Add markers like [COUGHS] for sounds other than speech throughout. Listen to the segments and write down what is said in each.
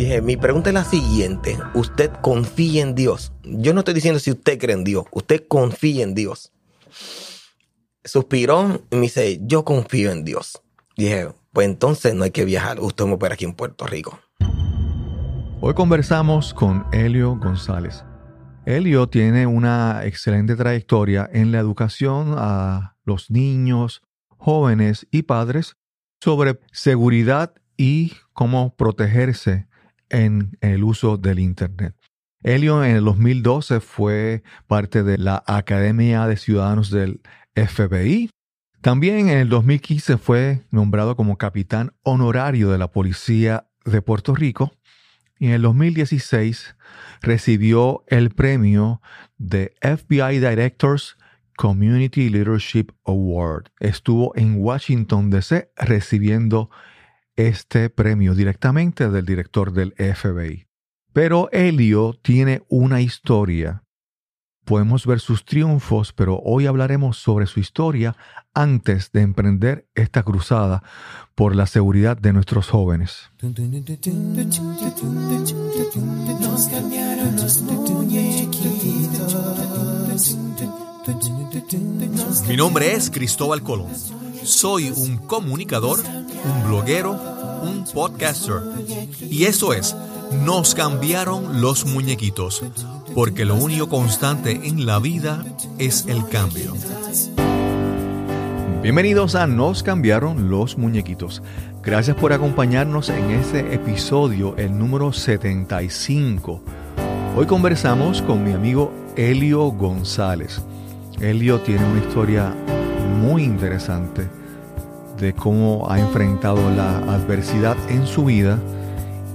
Dije, mi pregunta es la siguiente. ¿Usted confía en Dios? Yo no estoy diciendo si usted cree en Dios. Usted confía en Dios. Suspiró y me dice, yo confío en Dios. Dije, pues entonces no hay que viajar. Usted me opera aquí en Puerto Rico. Hoy conversamos con Helio González. Helio tiene una excelente trayectoria en la educación a los niños, jóvenes y padres sobre seguridad y cómo protegerse en el uso del Internet. Helio en el 2012 fue parte de la Academia de Ciudadanos del FBI. También en el 2015 fue nombrado como capitán honorario de la Policía de Puerto Rico. Y en el 2016 recibió el premio de FBI Directors Community Leadership Award. Estuvo en Washington, D.C. recibiendo este premio directamente del director del FBI. Pero Helio tiene una historia. Podemos ver sus triunfos, pero hoy hablaremos sobre su historia antes de emprender esta cruzada por la seguridad de nuestros jóvenes. Mi nombre es Cristóbal Colón. Soy un comunicador, un bloguero, un podcaster. Y eso es, nos cambiaron los muñequitos, porque lo único constante en la vida es el cambio. Bienvenidos a Nos cambiaron los muñequitos. Gracias por acompañarnos en este episodio, el número 75. Hoy conversamos con mi amigo Elio González. Elio tiene una historia muy interesante de cómo ha enfrentado la adversidad en su vida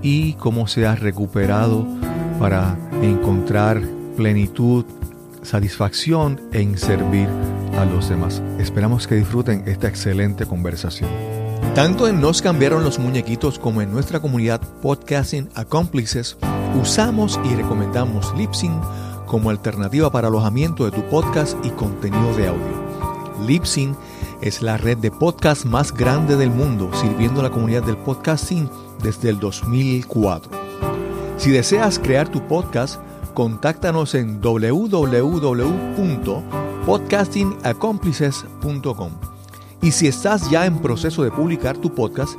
y cómo se ha recuperado para encontrar plenitud, satisfacción en servir a los demás. Esperamos que disfruten esta excelente conversación. Tanto en Nos cambiaron los muñequitos como en nuestra comunidad Podcasting Accomplices, usamos y recomendamos Lipsyn como alternativa para alojamiento de tu podcast y contenido de audio. Lipsyn la red de podcast más grande del mundo, sirviendo a la comunidad del podcasting desde el 2004. Si deseas crear tu podcast, contáctanos en www.podcastingaccomplices.com. Y si estás ya en proceso de publicar tu podcast,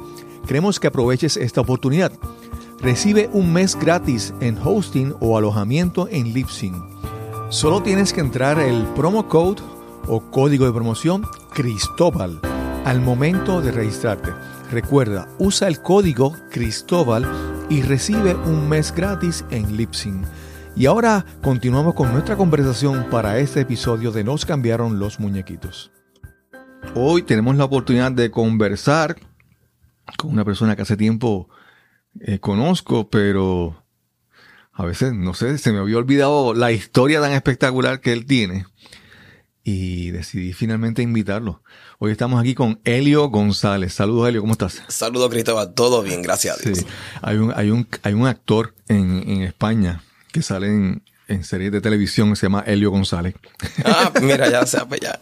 queremos que aproveches esta oportunidad. Recibe un mes gratis en hosting o alojamiento en Libsyn. Solo tienes que entrar el promo code o código de promoción Cristóbal al momento de registrarte. Recuerda, usa el código Cristóbal y recibe un mes gratis en Lipsyn. Y ahora continuamos con nuestra conversación para este episodio de Nos cambiaron los muñequitos. Hoy tenemos la oportunidad de conversar con una persona que hace tiempo eh, conozco, pero a veces, no sé, se me había olvidado la historia tan espectacular que él tiene y decidí finalmente invitarlo. Hoy estamos aquí con Helio González. Saludos, Helio, ¿cómo estás? Saludos, Cristóbal. Todo bien, gracias a Dios. Sí. Hay, un, hay, un, hay un actor en, en España que sale en, en series de televisión que se llama Helio González. Ah, mira, ya pues [LAUGHS] ya.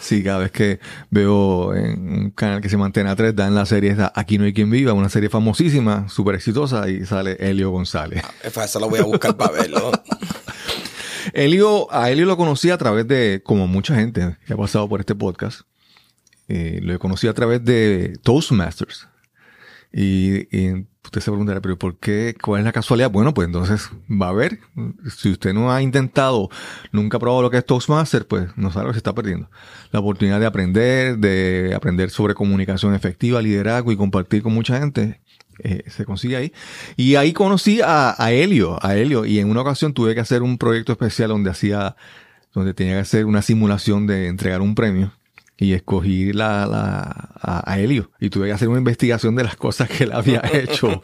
Sí, cada vez que veo en un canal que se llama Antena 3, dan la serie esta Aquí no hay quien viva, una serie famosísima, súper exitosa, y sale Helio González. Ah, eso lo voy a buscar para verlo. [LAUGHS] Helio, a Helio lo conocí a través de, como mucha gente que ha pasado por este podcast, eh, lo conocí a través de Toastmasters. Y, y, usted se preguntará, pero ¿por qué? ¿Cuál es la casualidad? Bueno, pues entonces va a ver. Si usted no ha intentado, nunca ha probado lo que es Toastmasters, pues no sabe lo que se está perdiendo. La oportunidad de aprender, de aprender sobre comunicación efectiva, liderazgo y compartir con mucha gente, eh, se consigue ahí. Y ahí conocí a, a Helio, a Helio, y en una ocasión tuve que hacer un proyecto especial donde hacía, donde tenía que hacer una simulación de entregar un premio y escogí la, la, a, Helio y tuve que hacer una investigación de las cosas que él había [LAUGHS] hecho.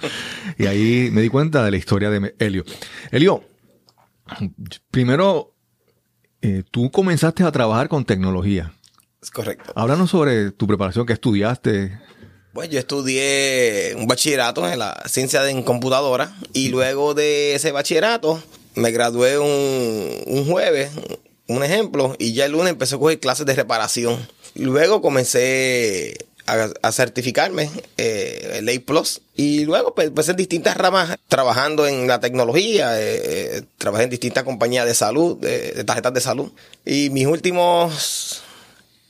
y ahí me di cuenta de la historia de Helio. Helio, primero, eh, tú comenzaste a trabajar con tecnología. Es correcto. Háblanos sobre tu preparación, que estudiaste. Pues yo estudié un bachillerato en la ciencia de en computadora y luego de ese bachillerato me gradué un, un jueves, un ejemplo, y ya el lunes empecé a coger clases de reparación. Luego comencé a, certificarme eh, A Plus y luego pues, en distintas ramas trabajando en la tecnología, eh, eh, trabajé en distintas compañías de salud, de, tarjetas de salud y mis últimos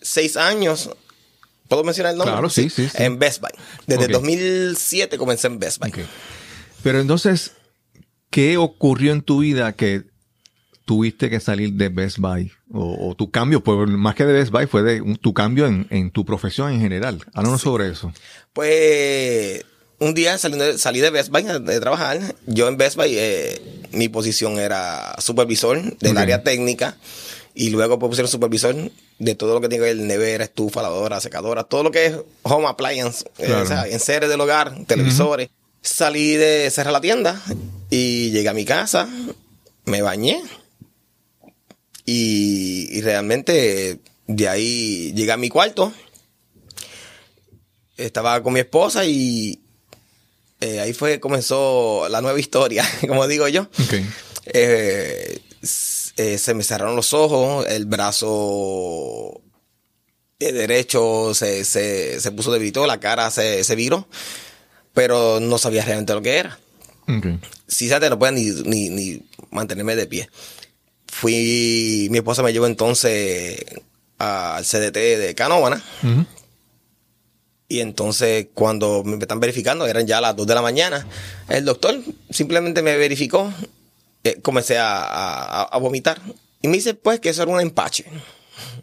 seis años ¿Puedo mencionar el nombre? Claro, sí, sí. En Best Buy. Desde 2007 comencé en Best Buy. Pero entonces, ¿qué ocurrió en tu vida que tuviste que salir de Best Buy? O, tu cambio, pues más que de Best Buy, fue de tu cambio en, tu profesión en general. Háblanos sobre eso. Pues un día salí de, salí de Best Buy de trabajar. Yo en Best Buy, eh, mi posición era supervisor del área técnica. Y luego pues, pusieron supervisor de todo lo que tiene que ver nevera, estufa, lavadora, secadora, todo lo que es home appliance, eh, o sea, en seres del hogar, televisores. Salí de cerrar la tienda y llegué a mi casa, me bañé y, realmente de ahí llegué a mi cuarto. Estaba con mi esposa y eh, ahí fue comenzó la nueva historia, [LAUGHS] como digo yo. Eh, eh, se me cerraron los ojos, el brazo derecho se, se, se puso debilitado, la cara se, se viró, pero no sabía realmente lo que era. Si se te no podía ni, ni mantenerme de pie fui, mi esposa me llevó entonces al CDT de Canóvana. Y entonces cuando me están verificando, eran ya las 2 de la mañana, el doctor simplemente me verificó, eh, comencé a, vomitar. Y me dice, pues, que eso era un empache.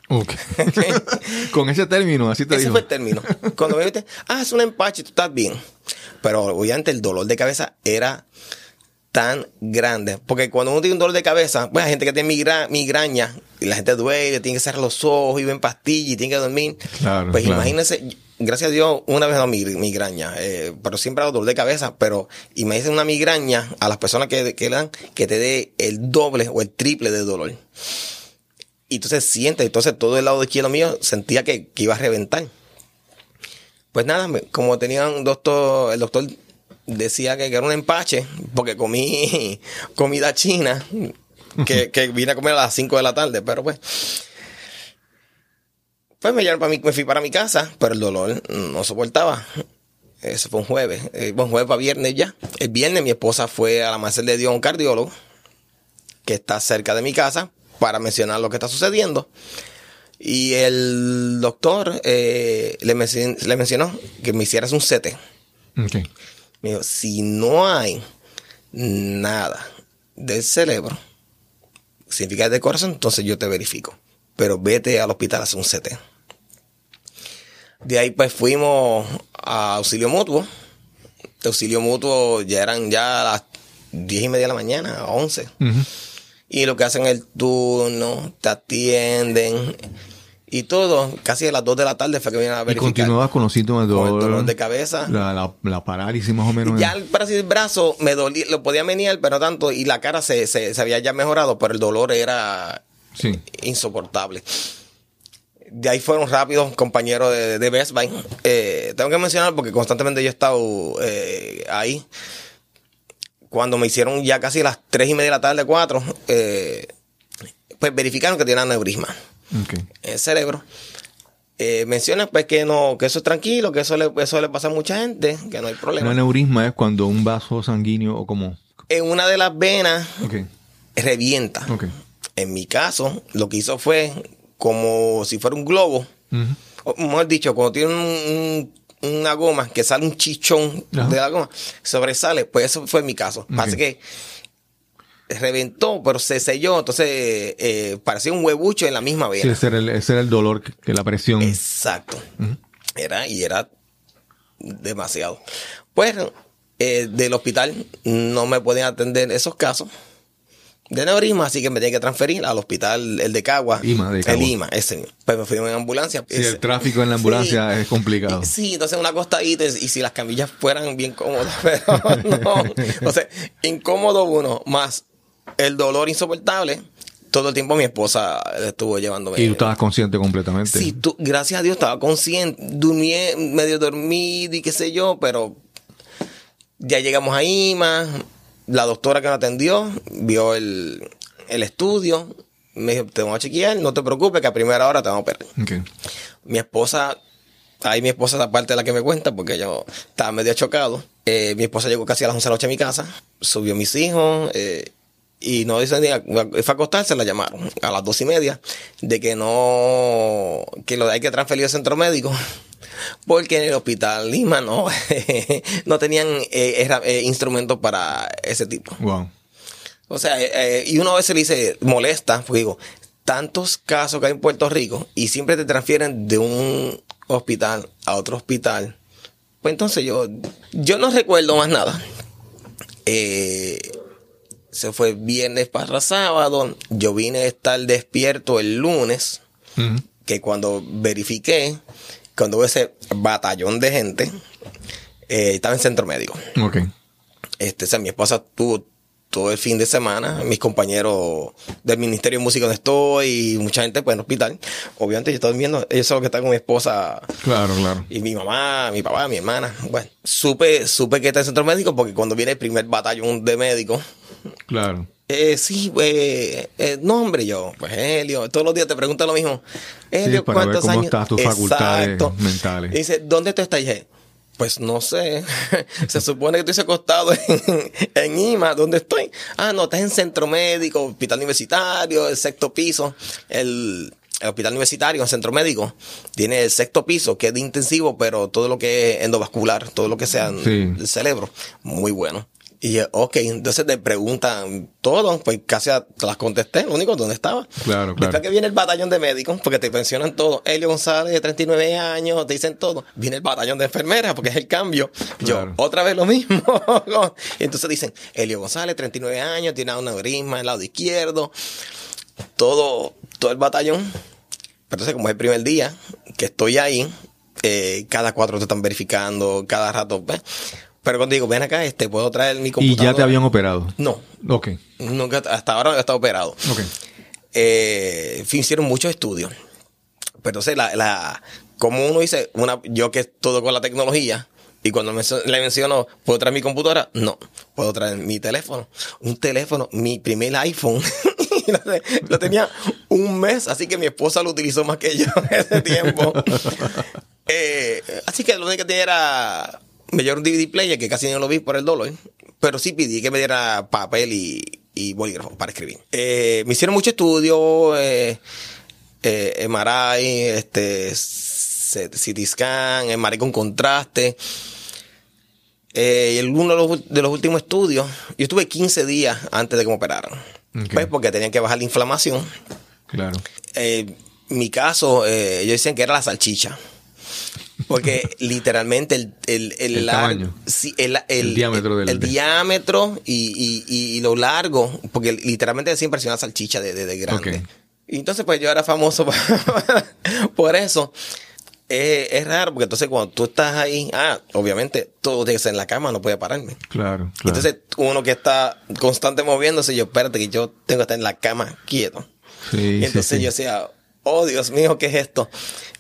[LAUGHS] Con ese término, así te Ese fue el término. Cuando me dice, ah, es un empache, tú estás bien. Pero obviamente el dolor de cabeza era tan grande. Porque cuando uno tiene un dolor de cabeza, pues hay gente que tiene migraña y la gente duele, tiene que cerrar los ojos y ven pastillas y tiene que dormir. pues imagínense, gracias a Dios, una vez no migraña, eh, pero siempre ha dolor de cabeza. Pero imagínense una migraña a las personas que, que le dan que te dé el doble o el triple de dolor. Y entonces siente, entonces todo el lado izquierdo mío sentía que, que iba a reventar. Pues nada, como tenía un doctor, el doctor decía que era un empache porque comí [LAUGHS] comida china que, vine a comer a las 5 de la tarde, pero pues pues me para mi, me fui para mi casa, pero el dolor no soportaba. Eso fue un jueves, eh, un jueves para viernes ya. El viernes mi esposa fue a la Marcel de Dios un cardiólogo que está cerca de mi casa para mencionar lo que está sucediendo. Y el doctor eh, le, le, mencionó que me hicieras un CT. Okay. Me dijo, si no hay nada del cerebro, significa de corazón, entonces yo te verifico. Pero vete al hospital a hacer un CT. De ahí pues fuimos a auxilio mutuo. De auxilio mutuo ya eran ya las diez y media de la mañana, 11. Y lo que hacen el turno, te atienden y todo, casi a las 2 de la tarde fue que vinieron a verificar. Y continuabas con los síntomas de dolor. dolor de cabeza. La, parálisis más o menos. Ya el, el brazo me dolía, lo podía menear, pero no tanto, y la cara se, se, había ya mejorado, pero el dolor era insoportable. De ahí fueron rápidos compañeros de, de Best Buy. Eh, tengo que mencionar porque constantemente yo he estado eh, ahí. Cuando me hicieron ya casi las 3 y media de la tarde, 4, eh, pues verificaron que tenía aneurisma el cerebro. Eh, menciona pues que no, que eso es tranquilo, que eso le, eso le pasa a mucha gente, que no hay problema. Un aneurisma es cuando un vaso sanguíneo o como. En una de las venas revienta. En mi caso, lo que hizo fue como si fuera un globo. O mejor dicho, cuando tiene una goma que sale un chichón de la goma, sobresale, pues eso fue mi caso. Así que reventó, pero se selló, entonces eh, parecía un huevucho en la misma vena. Sí, ese era el, ese era el dolor que, la presión. Exacto. Era, y era demasiado. Pues eh, del hospital no me podían atender esos casos de neurisma, así que me tenía que transferir al hospital, el de Cagua. El Lima, ese. Pues me fui en ambulancia. Sí, el tráfico en la ambulancia es complicado. Sí, entonces una costadita y, y si las camillas fueran bien cómodas, [LAUGHS] pero no. O sea, incómodo uno, más el dolor insoportable, todo el tiempo mi esposa estuvo llevándome. ¿Y tú estabas consciente completamente? Sí, tú, gracias a Dios estaba consciente. Dormí, medio dormido y qué sé yo, pero ya llegamos a IMA. La doctora que nos atendió vio el, estudio. Me dijo, te vamos a chequear, no te preocupes que a primera hora te vamos a operar. Mi esposa ahí mi esposa es la parte de la que me cuenta porque yo estaba medio chocado. Eh, mi esposa llegó casi a las 11 de la noche a mi casa, subió mis hijos eh, y no dice ni fue a acostarse, la llamaron a las dos y media de que no, que lo hay que transferir al centro médico [LAUGHS] porque en el hospital Lima no, [LAUGHS] no tenían eh, eh, instrumentos para ese tipo. Wow. O sea, eh, y uno a veces le dice, molesta, pues digo, tantos casos que hay en Puerto Rico y siempre te transfieren de un hospital a otro hospital. Pues entonces yo, yo no recuerdo más nada. Se fue viernes para sábado. Yo vine a estar despierto el lunes. Que cuando verifiqué, cuando hubo ese batallón de gente, eh, estaba en centro médico. Ok. Este, o sea, mi esposa tuvo todo el fin de semana, mis compañeros del Ministerio de Música donde estoy y mucha gente pues en el hospital. Obviamente yo estoy viendo, ellos son los que están con mi esposa. Claro, claro. Y mi mamá, mi papá, mi hermana. Bueno, supe, supe que está en centro médico porque cuando viene el primer batallón de médicos. Claro. Eh, sí, pues, eh, no, hombre, yo, pues Helio, todos los días te preguntan lo mismo. Helio, sí, para ¿cuántos ver cómo años? Estás tus facultades mentales. Y dice, ¿dónde tú estás? Y dije, pues no sé. [LAUGHS] Se supone que estoy acostado en, en, IMA. ¿Dónde estoy? Ah, no, estás en centro médico, hospital universitario, el sexto piso. El, el hospital universitario, el centro médico, tiene el sexto piso, que es de intensivo, pero todo lo que es endovascular, todo lo que sea sí. el cerebro, muy bueno. Y ok, entonces te preguntan todo, pues casi te las contesté, lo único donde estaba. Claro, claro. Después que viene el batallón de médicos, porque te mencionan todo. Elio González, de 39 años, te dicen todo. Viene el batallón de enfermeras, porque es el cambio. Yo, otra vez lo mismo. y [LAUGHS] entonces dicen, Elio González, 39 años, tiene una aneurisma en el lado izquierdo. Todo, todo el batallón. Pero entonces, como es el primer día que estoy ahí, eh, cada cuatro te están verificando, cada rato. ¿ves? Pero cuando digo, ven acá, este, puedo traer mi computadora. ¿Y ya te habían operado? No. Ok. Nunca, hasta ahora no he estado operado. Ok. Eh, hicieron muchos estudios. Pero entonces, la, la, como uno dice, una, yo que todo con la tecnología, y cuando me, le menciono, ¿puedo traer mi computadora? No. Puedo traer mi teléfono. Un teléfono, mi primer iPhone. [LAUGHS] lo tenía un mes, así que mi esposa lo utilizó más que yo en ese tiempo. [LAUGHS] eh, así que lo único que tenía era me dieron un DVD player que casi no lo vi por el dólar, pero sí pedí que me diera papel y, y bolígrafo para escribir. Eh, me hicieron mucho estudio, eh, eh, MRI, este, CT scan, MRI con contraste. Eh, y uno de los, de los, últimos estudios, yo estuve 15 días antes de que me operaran. Okay. Pues porque tenían que bajar la inflamación. Claro. Eh, mi caso, eh, ellos decían que era la salchicha. Porque literalmente el, el, el, el tamaño. Sí, el, el, diámetro del el diámetro y, y, y, lo largo, porque literalmente siempre es una salchicha de, de, de grande. Okay. Y entonces pues yo era famoso [LAUGHS] por, eso. Es raro porque entonces cuando tú estás ahí, ah, obviamente todo tiene que ser en la cama, no puede pararme. Claro, claro. Entonces uno que está constante moviéndose, yo espérate que yo tengo que estar en la cama quieto. Sí, y entonces sí. yo decía, oh Dios mío, ¿qué es esto?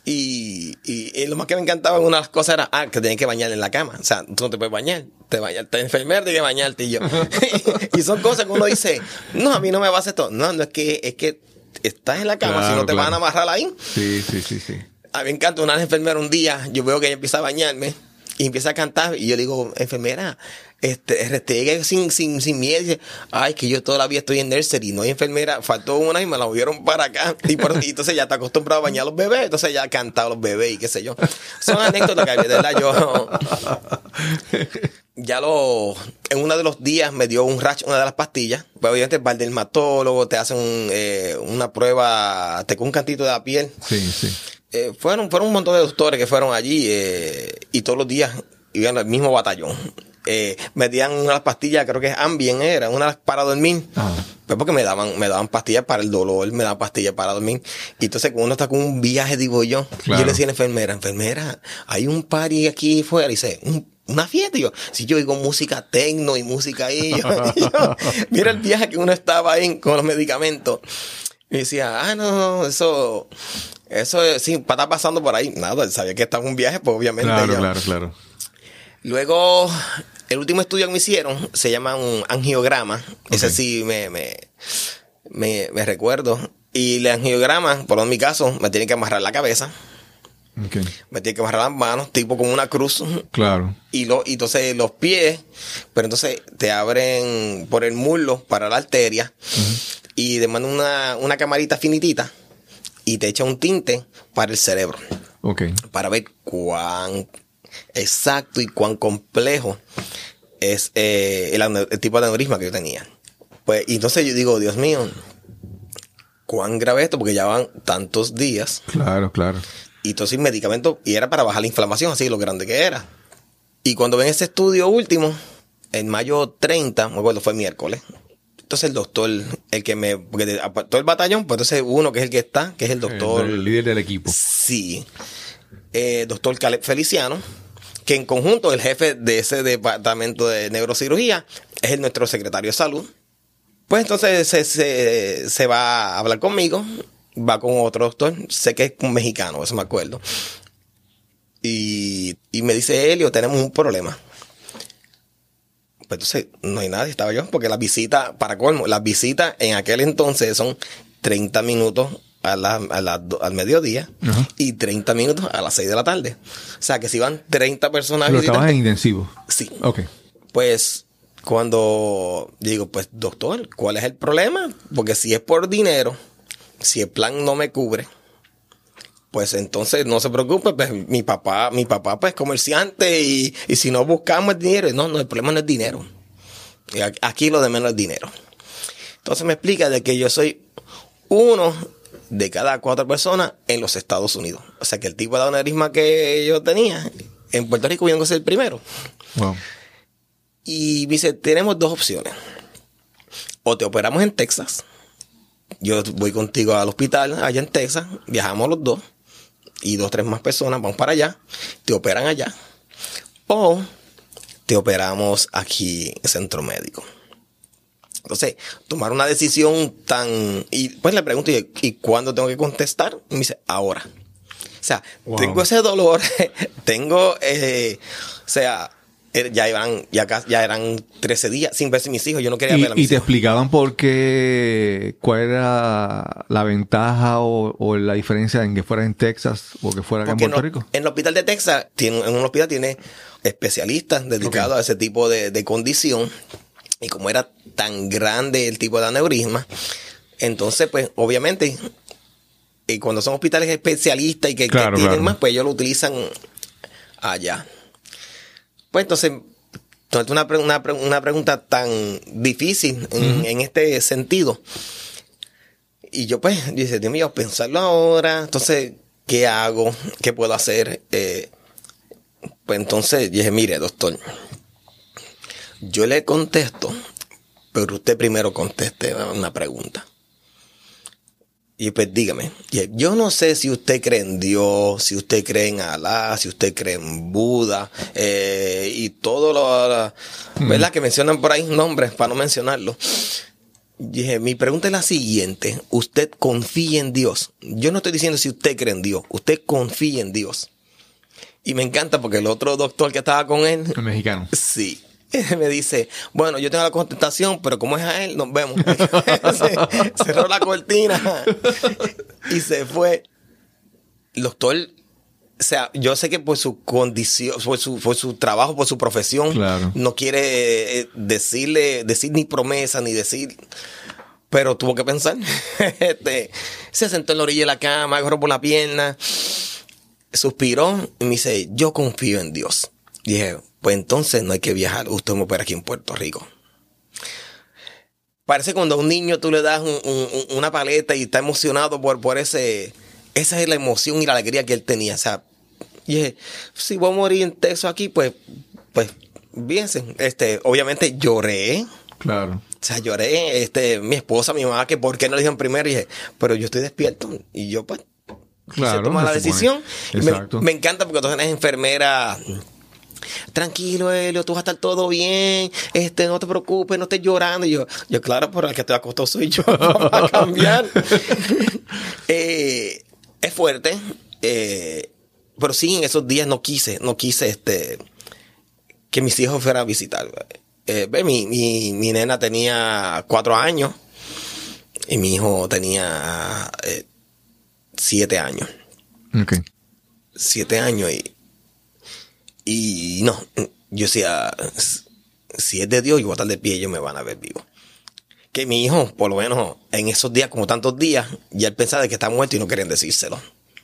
Y, y, y, lo más que me encantaba, una de las cosas era, ah, que tenías que bañar en la cama. O sea, tú no te puedes bañar. Te bañas, te enfermer, tienes que bañarte y yo. [LAUGHS] [LAUGHS] y son cosas que uno dice, no, a mí no me va a hacer esto. No, no es que, es que estás en la cama, Claro, si no te claro. van a amarrar ahí. Sí, sí, sí, sí. A mí me encanta una enfermera un día, yo veo que ella empieza a bañarme y empieza a cantar y yo digo, enfermera, este, restregue sin, sin, sin miedo. Dice, ay, que yo todavía estoy en nursery, no hay enfermera, faltó una y me la movieron para acá. Y, por, y entonces ya está acostumbrado a bañar a los bebés, entonces ya ha cantado a los bebés y qué sé yo. Son anécdotas que de verdad yo... [LAUGHS] Ya lo, en uno de los días me dio un rash una de las pastillas. Pues obviamente va el dermatólogo, te hacen un, eh, una prueba, te con un cantito de la piel. Sí, sí. Eh, fueron, fueron un montón de doctores que fueron allí eh, y todos los días iban al mismo batallón. Eh, me dieron unas pastillas, creo que Ambien era, una para dormir. Ah. Pues porque me daban, me daban pastillas para el dolor, me daban pastillas para dormir. Y entonces cuando uno está con un viaje, digo yo, Claro. yo le decía a la enfermera, enfermera, hay un party aquí fuera. Y dice, "Un- una fiesta. Y yo, si yo oigo música tecno y música ahí, [LAUGHS] yo, yo, mira el viaje que uno estaba ahí con los medicamentos. Y decía, ah, no, no, eso, eso es- sí, para estar pasando por ahí. Nada, sabía que estaba en un viaje, pues obviamente. Claro, yo- claro, claro. Luego, el último estudio que me hicieron se llama un angiograma. Ese Ok. sí me, me, me, me recuerdo. Y el angiograma, por lo en mi caso, me tienen que amarrar la cabeza. Me tiene que amarrar las manos, tipo como una cruz. Claro. Y, lo, y entonces los pies, pero entonces te abren por el muslo para la arteria y te mandan una, una camarita finitita y te echa un tinte para el cerebro, Ok. para ver cuán exacto y cuán complejo es eh, el, el tipo de aneurisma que yo tenía. Pues, y entonces yo digo, Dios mío, cuán grave esto, porque ya van tantos días Claro, claro. y entonces medicamento y era para bajar la inflamación, así lo grande que era. Y cuando ven ese estudio último, en mayo 30, me acuerdo, fue miércoles. Entonces el doctor, el que me, porque todo el batallón, pues entonces uno que es el que está, que es el doctor, El, líder del equipo. sí, eh, doctor Caleb Feliciano, que en conjunto el jefe de ese departamento de neurocirugía es el nuestro secretario de salud. Pues entonces se, se- se va a hablar conmigo, va con otro doctor, sé que es un mexicano, eso me acuerdo. Y, y me dice, Helio, tenemos un problema. Pues entonces no hay nadie, estaba yo, porque las visitas, para colmo, las visitas en aquel entonces son 30 minutos a la- a do- al mediodía y 30 minutos a las 6 de la tarde. O sea que si van 30 personas visitar, estabas en intensivo. sí. Ok. Pues cuando digo, pues doctor, ¿cuál es el problema? Porque si es por dinero, si el plan no me cubre, pues entonces no se preocupe, pues mi papá, mi papá pues comerciante y, y si no buscamos el dinero, no, no, el problema no es dinero. A- Aquí lo de menos es dinero. Entonces me explica de que yo soy uno de cada cuatro personas en los Estados Unidos. O sea que el tipo de aneurisma que yo tenía en Puerto Rico tengo que ser el primero. Wow. Y me dice, tenemos dos opciones. O te operamos en Texas. Yo voy contigo al hospital allá en Texas. Viajamos los dos. Y dos, tres más personas vamos para allá. Te operan allá. O te operamos aquí en centro médico. Entonces, tomar una decisión tan... Y pues le pregunto, ¿y, y cuándo tengo que contestar? Y me dice, ahora. O sea, Wow. tengo ese dolor, [LAUGHS] tengo, eh, o sea, eh, ya eran, ya, ya eran 13 días sin verse mis hijos. Yo no quería ver a Y, y mis te explicaban por qué, cuál era la ventaja o, o la diferencia en que fuera en Texas o que fuera acá en Puerto no- Rico. en el hospital de Texas, tiene, en un hospital tiene especialistas dedicados a ese tipo de, de condición. Y como era tan grande el tipo de aneurisma, entonces, pues, obviamente, y cuando son hospitales especialistas y que, tienen claro. más, pues ellos lo utilizan allá. Pues entonces, una, una, una pregunta tan difícil en, en este sentido. Y yo pues, dice, Dios mío, pensarlo ahora, entonces, ¿qué hago? ¿Qué puedo hacer? Eh, pues entonces dije, mire, doctor, yo le contesto, pero usted primero conteste una pregunta. Y pues dígame, yo no sé si usted cree en Dios, si usted cree en Alá, si usted cree en Buda, eh, y todo lo, ¿verdad? Que mencionan por ahí nombres para no mencionarlo. Dije, mi pregunta es la siguiente. ¿Usted confía en Dios? Yo no estoy diciendo si usted cree en Dios. Usted confía en Dios. Y me encanta porque el otro doctor que estaba con él, El mexicano. sí, [LAUGHS] me dice, bueno, yo tengo la contestación, pero como es a él, nos vemos. [LAUGHS] Se- cerró la cortina y se fue. El doctor, o sea, yo sé que por su condición, por su, por su trabajo, por su profesión, Claro. no quiere eh, decirle, decir ni promesa, ni decir. Pero tuvo que pensar. [LAUGHS] Este, se sentó en la orilla de la cama, agarró por la pierna, suspiró y me dice, yo confío en Dios. Dije, pues entonces no hay que viajar, usted me opera aquí en Puerto Rico. Parece cuando a un niño tú le das un- un- una paleta y está emocionado por, por ese... Esa es la emoción y la alegría que él tenía. O sea, y dije, si voy a morir en Texas aquí, pues, pues, bien, este, obviamente lloré. Claro. O sea, lloré, este, mi esposa, mi mamá, que por qué no le dijeron primero, y dije, pero yo estoy despierto. Y yo, pues, Claro, se toma la supone. decisión. Me, Exacto. me encanta porque tú eres enfermera. Tranquilo, Helio, tú vas a estar todo bien. Este, no te preocupes, no estés llorando. Y yo, yo, claro, pero el que estoy acostado soy yo. [LAUGHS] A cambiar. [LAUGHS] Eh, es fuerte. eh, pero sí, en esos días no quise, no quise este que mis hijos fueran a visitar. Eh, mi, mi, mi nena tenía cuatro años y mi hijo tenía eh, siete años. Ok. siete años y, y no, yo decía, si es de Dios, yo voy a estar de pie, ellos me van a ver vivo. Que mi hijo, por lo menos en esos días, como tantos días, ya él pensaba de que está muerto y no querían decírselo.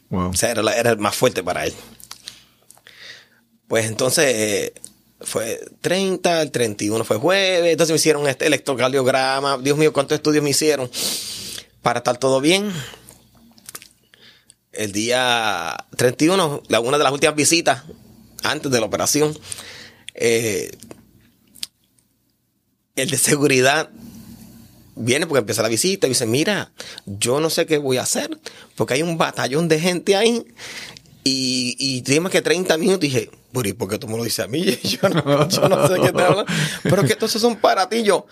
Wow. O sea, era, la- era el más fuerte para él. Pues entonces eh, fue 30, el 31 fue jueves, entonces me hicieron este electrocardiograma. Dios mío, cuántos estudios me hicieron para estar todo bien. El día 31, la, una de las últimas visitas antes de la operación, eh, el de seguridad viene porque empieza la visita y dice, mira, yo no sé qué voy a hacer, porque hay un batallón de gente ahí y, y tuvimos que 30 minutos dije, pero ¿y por qué tú me lo dices a mí? [LAUGHS] Yo no, yo no sé qué te hablan, pero que estos son para ti. Yo,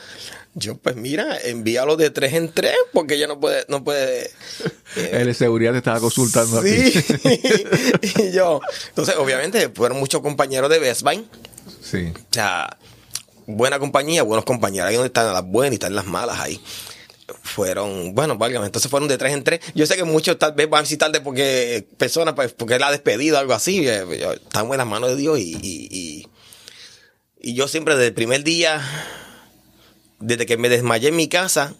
yo pues mira, envíalo de tres en tres porque ella no puede, no puede. eh, [LAUGHS] El de seguridad te estaba consultando a sí. [LAUGHS] [LAUGHS] y yo, entonces obviamente fueron muchos compañeros de Best Buy. Sí. O sea, buena compañía, buenos compañeros. Ahí donde están las buenas y están las malas ahí. Fueron, bueno, válgame, entonces fueron de tres en tres. Yo sé que muchos tal vez van a visitarte porque personas, pues, porque él ha despedido algo así. Eh, Estamos en las manos de Dios y, y, y, y yo siempre desde el primer día, desde que me desmayé en mi casa,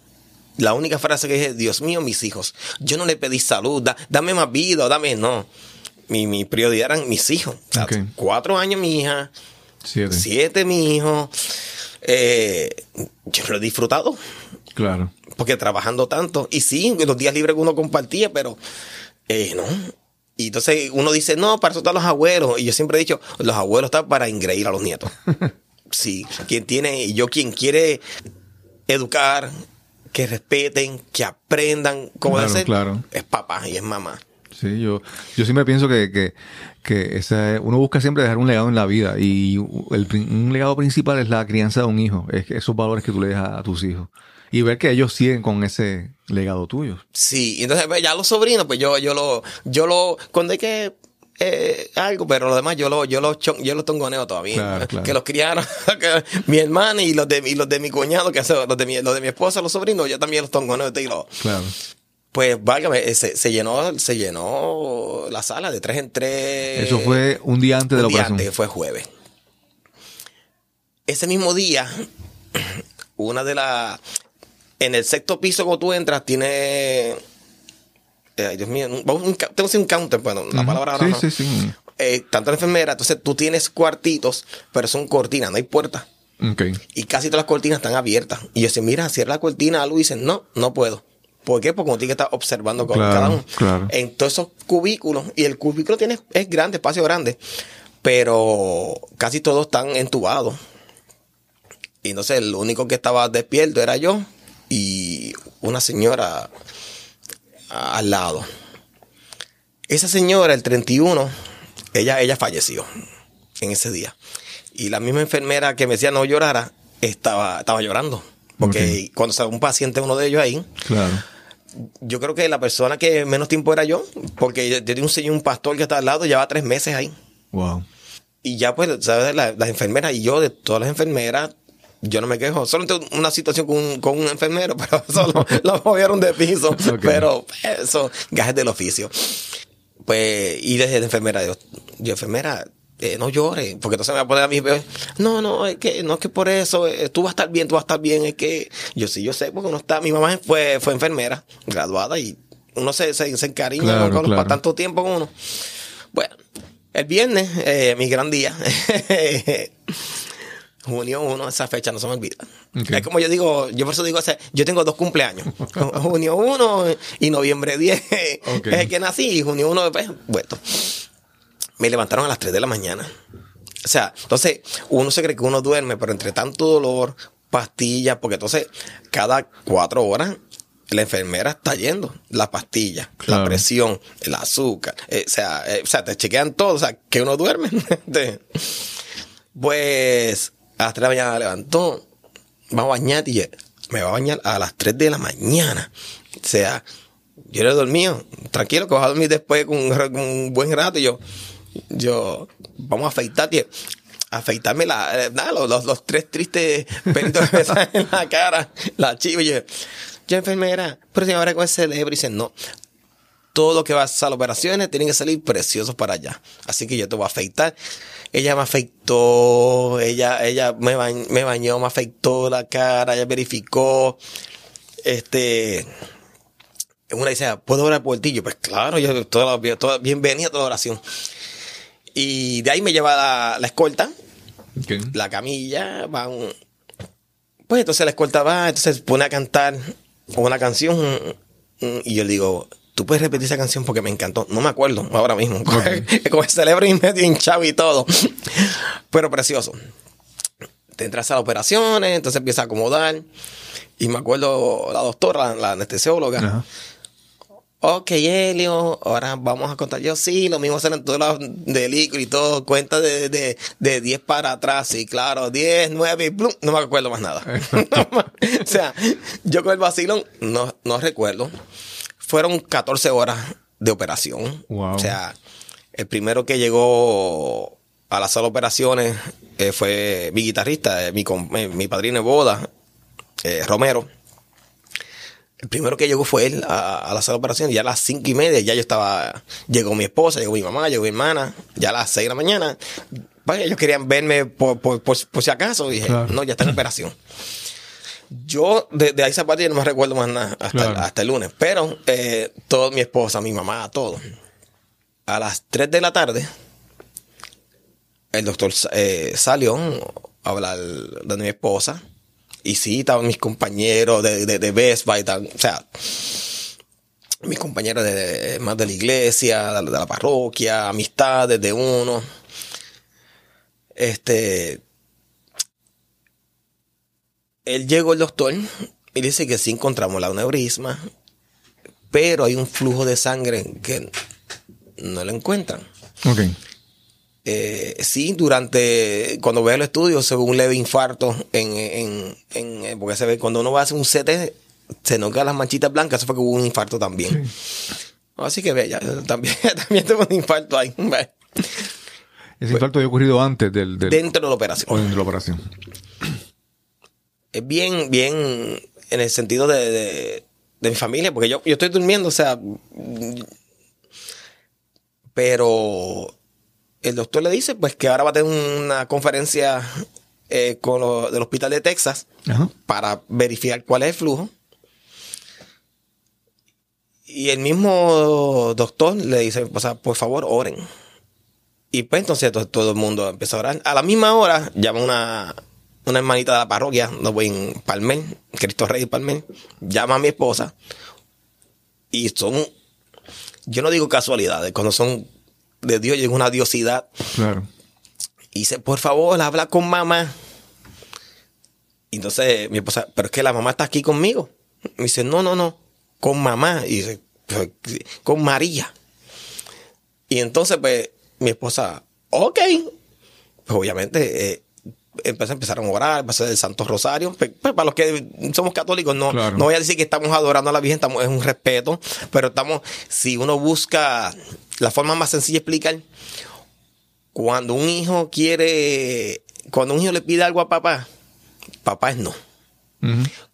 la única frase que dije, Dios mío, mis hijos. Yo no le pedí salud, da- dame más vida, dame, no. Mi, mi prioridad eran mis hijos. Cuatro años mi hija, Siete. siete mi hijo. Eh, yo lo he disfrutado Claro. porque trabajando tanto. Y sí, los días libres que uno compartía, pero eh, no. Y entonces uno dice, no, para eso están los abuelos. Y yo siempre he dicho, los abuelos están para engreír a los nietos. [LAUGHS] Sí, quien tiene, y yo quien quiere educar, que respeten, que aprendan cómo Claro, claro. es papá y es mamá. Sí, yo, yo siempre pienso que, que, que esa- uno busca siempre dejar un legado en la vida y el, un legado principal es la crianza de un hijo, es esos valores que tú le dejas a tus hijos y ver que ellos siguen con ese legado tuyo. Sí, entonces pues, ya los sobrinos, pues yo, yo lo, yo lo, cuando hay que eh, algo, pero lo demás yo lo, yo lo, yo lo tongoneo todavía. Claro, claro. Que los criaron, [LAUGHS] que mi hermana y los de, y los de mi cuñado, que son los de mi, los de mi esposa, los sobrinos, yo también los tongoneo y lo, Claro. pues válgame, eh, se, se llenó, se llenó la sala de tres en tres. Eso fue un día antes de la un día operación. antes, fue jueves. Ese mismo día, [CLEARS THROAT] una de las. En el sexto piso, cuando tú entras, tiene. Eh, ay, Dios mío, un, un, tengo que decir un counter, bueno, la Ujú. palabra ahora Sí, no. sí, sí. Eh, tanto la enfermera, entonces tú tienes cuartitos, pero son cortinas, no hay puertas. Ok. Y casi todas las cortinas están abiertas. Y yo decía, mira, cierra la cortina, algo y dicen, no, no puedo. ¿Por qué? Porque uno tiene que estar observando con Claro, cada uno. claro. En todos esos cubículos, y el cubículo tiene, es grande, espacio grande, pero casi todos están entubados. Y entonces el único que estaba despierto era yo y una señora al lado. Esa señora, el 31, ella, ella falleció en ese día. Y la misma enfermera que me decía no llorara, estaba, estaba llorando. Porque cuando sale un paciente, uno de ellos ahí, Claro. yo creo que la persona que menos tiempo era yo, porque yo yo tenía un señor, un pastor que estaba al lado, llevaba tres meses ahí. Wow. Y ya pues, ¿sabes? La- las enfermeras y yo, de todas las enfermeras, yo no me quejo. Solo tengo una situación con un, con un enfermero, [LAUGHS] pero eso lo, movieron de piso. [LAUGHS] Ok. Pero pues, eso, gajes del oficio. Pues, y desde la enfermera, yo, yo enfermera, eh, no llores, porque entonces me va a poner a mí, no, no, es que, no es que por eso, eh, tú vas a estar bien, tú vas a estar bien, es que, yo sí, yo sé, porque uno está, mi mamá fue, fue enfermera, graduada, y uno se, se, se encariña Claro, con, claro. para tanto tiempo con uno. Bueno, el viernes, eh, mi gran día. [LAUGHS] Junio 1, esa fecha no se me olvida. Es como yo digo, yo por eso digo, yo tengo dos cumpleaños. [LAUGHS] junio 1 y noviembre 10 Ok. es el que nací y junio 1 después, vuelto. Me levantaron a las 3 de la mañana. O sea, entonces uno se cree que uno duerme, pero entre tanto dolor, pastillas, porque entonces cada cuatro horas la enfermera está yendo la pastilla, Claro. la presión, el azúcar, eh, o, sea, eh, o sea, te chequean todo, o sea, que uno duerme. De- [LAUGHS] pues a las 3 de la mañana levantó, vamos a bañar y me va a bañar a las 3 de la mañana. O sea, yo le he dormido, tranquilo que a dormir después con un, buen rato y yo, yo, vamos a afeitar, tío. Afeitarme la, eh, nada, los, los, los tres tristes [LAUGHS] pelitos que me salen en la cara, la chiva, y yo, yo enfermera, pero si ahora con el cerebro, y dice, no, todo lo que va a las operaciones tienen que salir preciosos para allá. Así que yo te voy a afeitar. Ella me afeitó, ella, ella me, me bañó, me afeitó la cara, ella verificó. Este, una dice, ¿puedo orar por ti? Yo, pues claro, yo, toda, toda, bienvenida a toda oración. Y de ahí me lleva la, la escolta, la camilla, van. Pues entonces la escolta va, entonces pone a cantar una canción. Y yo le digo, tú puedes repetir esa canción porque me encantó. No me acuerdo ahora mismo. [LAUGHS] Como el cerebro y medio hinchado y todo. Pero precioso. Te entras a las operaciones, entonces empieza a acomodar. Y me acuerdo la doctora, la anestesióloga. Ok, Helio, ahora vamos a contar. Yo sí, lo mismo hacen todos los de y todo. Cuenta de, de, de 10 para atrás, sí, claro. 10, 9 y plum, no me acuerdo más nada. [LAUGHS] [LAUGHS] o sea, yo con el vacilón no, no recuerdo. Fueron 14 horas de operación. O sea, el primero que llegó a la sala de operaciones eh, fue mi guitarrista, eh, mi, eh, mi padrino de boda, Romero el primero que llegó fue él a, la sala de operación. Ya a las cinco y media ya yo estaba. Llegó mi esposa, llegó mi mamá, llegó mi hermana. Ya a las seis de la mañana. Vaya, ellos querían verme por, si acaso. dije, no, ya está en operación. [LAUGHS] Yo, de, de ahí parte, no me recuerdo más nada hasta, el lunes. Pero, eh, todo, mi esposa, mi mamá, todo. A las tres de la tarde, el doctor eh, salió a hablar de mi esposa y sí, estaban mis compañeros de, de, de Best Buy, o sea, mis compañeros de, más de la iglesia, de, la parroquia, amistades de uno. Este. Él llegó el doctor y dice que sí encontramos la aneurisma, pero hay un flujo de sangre que no lo encuentran. Okay. Eh, sí, durante, cuando ve el estudio, se ve un leve infarto en, en, en, porque se ve, cuando uno va a hacer un CT, se nota las manchitas blancas, eso fue que hubo un infarto también. Así que ve, ya, [LAUGHS] también, también tengo un infarto ahí. [LAUGHS] Ese infarto había ocurrido antes del, Dentro de la operación. O dentro de la operación. Es bien, bien en el sentido de, de, de mi familia, porque yo, yo estoy durmiendo, o sea, pero el doctor le dice pues que ahora va a tener una conferencia eh, con lo, del hospital de Texas para verificar cuál es el flujo. Y el mismo doctor le dice, por favor, oren. Y pues entonces todo, el mundo empezó a orar. A la misma hora llama una, una hermanita de la parroquia, no en Palmer, Cristo Rey Palmer, llama a mi esposa. Y son, yo no digo casualidades, cuando son de Dios y una diosidad. Claro. Y dice, por favor, habla con mamá. Y entonces mi esposa, pero es que la mamá está aquí conmigo. Me dice, no, no, no, con mamá. Y dice, pues, con María. Y entonces, pues, mi esposa, ok. Pues obviamente, eh, empezó a orar, a hacer el Santo Rosario. Pues, pues, para los que somos católicos, no, no voy a decir que estamos adorando a la Virgen, estamos, es un respeto, pero estamos, si uno busca la forma más sencilla de explicar, cuando un hijo quiere, cuando un hijo le pide algo a papá, papá es no.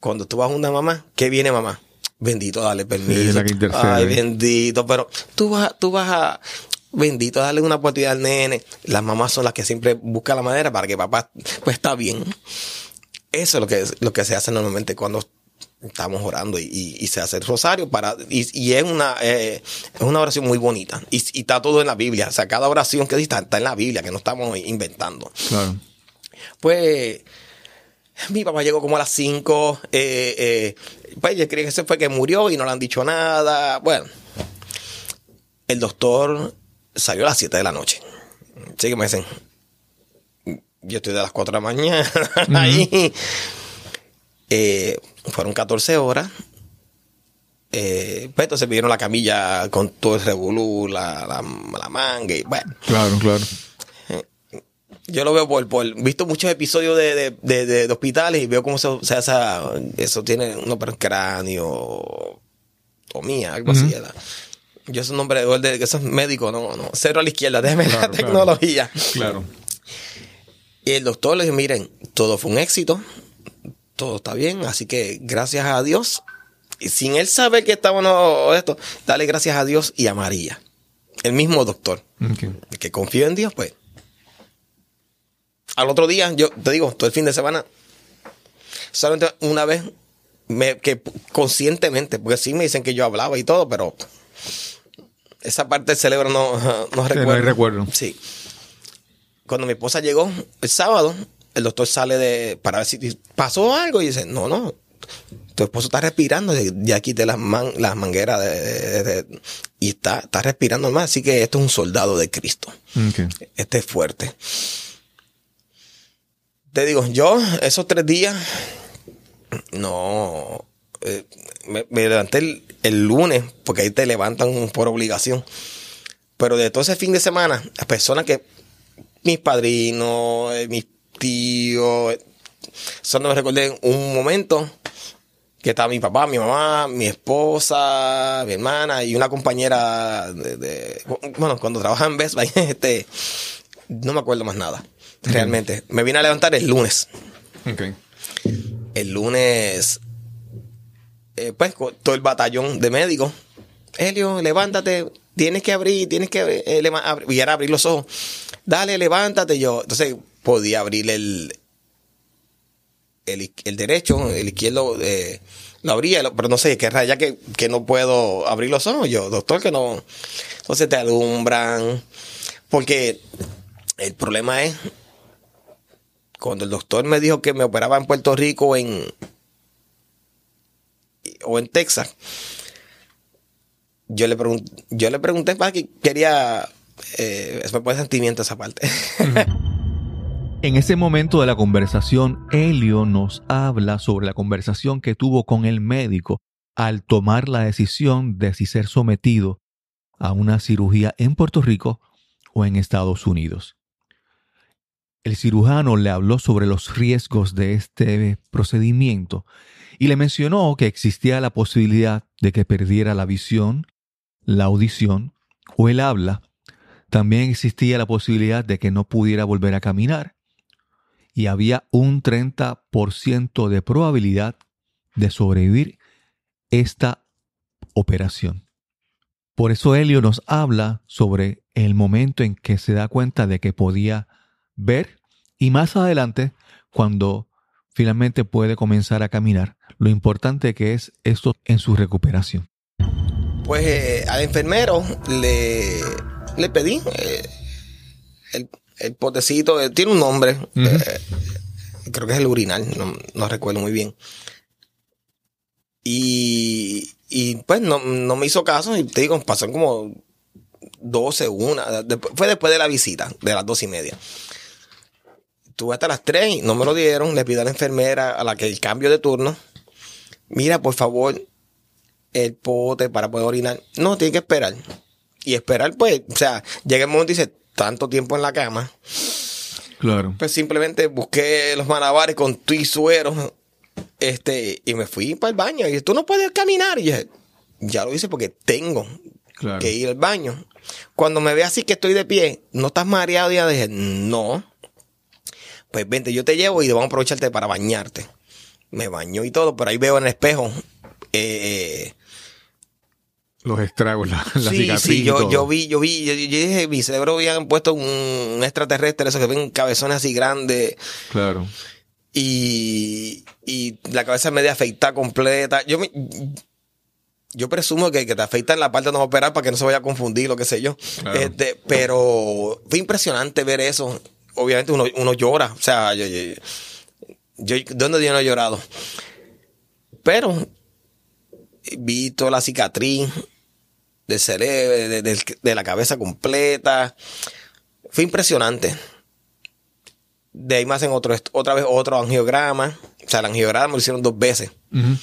Cuando tú vas a una mamá, ¿qué viene mamá? Bendito, dale permiso. Ay, bendito, pero tú vas, tú vas a, bendito, darle una oportunidad al nene. Las mamás son las que siempre buscan la manera para que papá pues está bien. Eso es lo que, lo que se hace normalmente cuando estamos orando y, se hace el rosario para y, es una eh, es una oración muy bonita y, está todo en la Biblia o sea cada oración que dice está, en la Biblia que no estamos inventando claro. pues mi papá llegó como a las 5 eh, eh, pues yo creo que ese fue que murió y no le han dicho nada bueno el doctor salió a las 7 de la noche. Así que me dicen, yo estoy de las 4 de la mañana [LAUGHS] ahí. Eh, fueron 14 horas. Eh, pues entonces vieron la camilla con todo el revolú, la, la, manga y bueno. Claro, claro. Eh, yo lo veo por, por visto muchos episodios de, de, de, hospitales y veo cómo se, se hace, eso tiene el cráneo o mía, algo así. Yo soy un hombre de que es médico, no, no. Cero a la izquierda, déjeme la tecnología. Claro. Y el doctor le dijo, miren, todo fue un éxito, todo está bien, así que gracias a Dios, y sin él saber que estaba no, esto, dale gracias a Dios y a María. El mismo doctor. Ok. Que confío en Dios, pues. Al otro día, yo te digo, todo el fin de semana, solamente una vez, me, que conscientemente, porque sí me dicen que yo hablaba y todo, pero esa parte del cerebro no, [LAUGHS] no no hay recuerdo. recuerdo. Sí. Cuando mi esposa llegó el sábado, el doctor sale de para ver si pasó algo y dice, no, no, tu esposo está respirando, ya quité las, man- las mangueras de, de- de- y está, está respirando más, así que esto es un soldado de Cristo. Este es fuerte. Te digo, yo esos tres días, no, eh, me, me levanté el, lunes, porque ahí te levantan por obligación. Pero de todo ese fin de semana, las personas que, mis padrinos, eh, mis tíos, eh, solo me recordé un momento que estaba mi papá, mi mamá, mi esposa, mi hermana y una compañera de, de- bueno, cuando trabajaba en Best Buy, [LAUGHS] este, no me acuerdo más nada, realmente. Me vine a levantar el lunes. El lunes, eh, pues, todo el batallón de médicos. Helio, levántate, tienes que abrir, tienes que eh, abrir", los ojos. Dale, levántate. Yo, entonces, podía abrir el, el, el derecho, el izquierdo eh, lo abría, pero no sé, qué raya que, que no puedo abrir los ojos. Yo, doctor, que no. Entonces te alumbran. Porque el problema es cuando el doctor me dijo que me operaba en Puerto Rico en o en Texas, yo le pregunté, yo le pregunté para que quería eh, me puede sentimiento esa parte. [LAUGHS] En ese momento de la conversación, Helio nos habla sobre la conversación que tuvo con el médico al tomar la decisión de si ser sometido a una cirugía en Puerto Rico o en Estados Unidos. El cirujano le habló sobre los riesgos de este procedimiento y le mencionó que existía la posibilidad de que perdiera la visión, la audición o el habla. También existía la posibilidad de que no pudiera volver a caminar y había un 30% de probabilidad de sobrevivir esta operación. Por eso Helio nos habla sobre el momento en que se da cuenta de que podía ver y más adelante cuando finalmente puede comenzar a caminar, lo importante que es esto en su recuperación. Pues eh, al enfermero le, le pedí eh, el, el potecito, eh, tiene un nombre, creo que es el urinal, no, no recuerdo muy bien. Y, y pues no, no me hizo caso y te digo, pasaron como 12, una, después- fue después de la visita, de las dos y media. Tuve hasta las 3 y no me lo dieron, le pido a la enfermera a la que el cambio de turno, mira por favor, el pote para poder orinar. No, tiene que esperar. Y esperar, pues, o sea, llega el momento y dice, tanto tiempo en la cama. Claro. Pues simplemente busqué los malabares con tu y suero. Este, y me fui para el baño. Y dije, tú no puedes caminar. Y dije, ya lo hice porque tengo Claro. que ir al baño. Cuando me ve así que estoy de pie, ¿no estás mareado? Y ya dije, no. Pues vente, yo te llevo y vamos a aprovecharte para bañarte. Me baño y todo, pero ahí veo en el espejo. eh, Los estragos, la, la sí, sí, yo, vi, yo vi, yo, yo dije, mi cerebro habían puesto un, un extraterrestre, esos que ven cabezones así grandes Claro. y, y la cabeza media afeitada completa. Yo me, yo presumo que, que te afeitan la parte no operar para que no se vaya a confundir, lo que sé yo. Claro. Este, pero fue impresionante ver eso. Obviamente uno, uno llora. O sea, yo, yo, yo- ¿dónde yo no he llorado? Pero vi toda la cicatriz del cerebro, de, de- de la cabeza completa. Fue impresionante. De ahí me hacen otro, otra vez otro angiograma. O sea, el angiograma lo hicieron dos veces Ujú.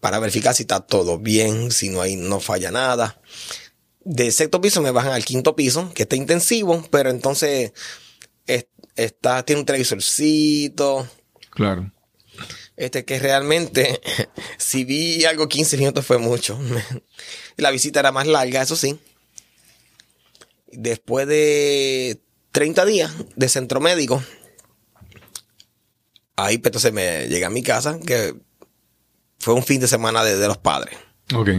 para verificar si está todo bien, si no hay, no falla nada. Del sexto piso me bajan al quinto piso, que está intensivo, pero entonces es- está, tiene un televisorcito. Claro. Este que realmente, [LAUGHS] si vi algo 15 minutos fue mucho. [LAUGHS] La visita era más larga, eso sí. Después de 30 días de centro médico, ahí pues, entonces me llegué a mi casa, que fue un fin de semana de, de los padres. Ok.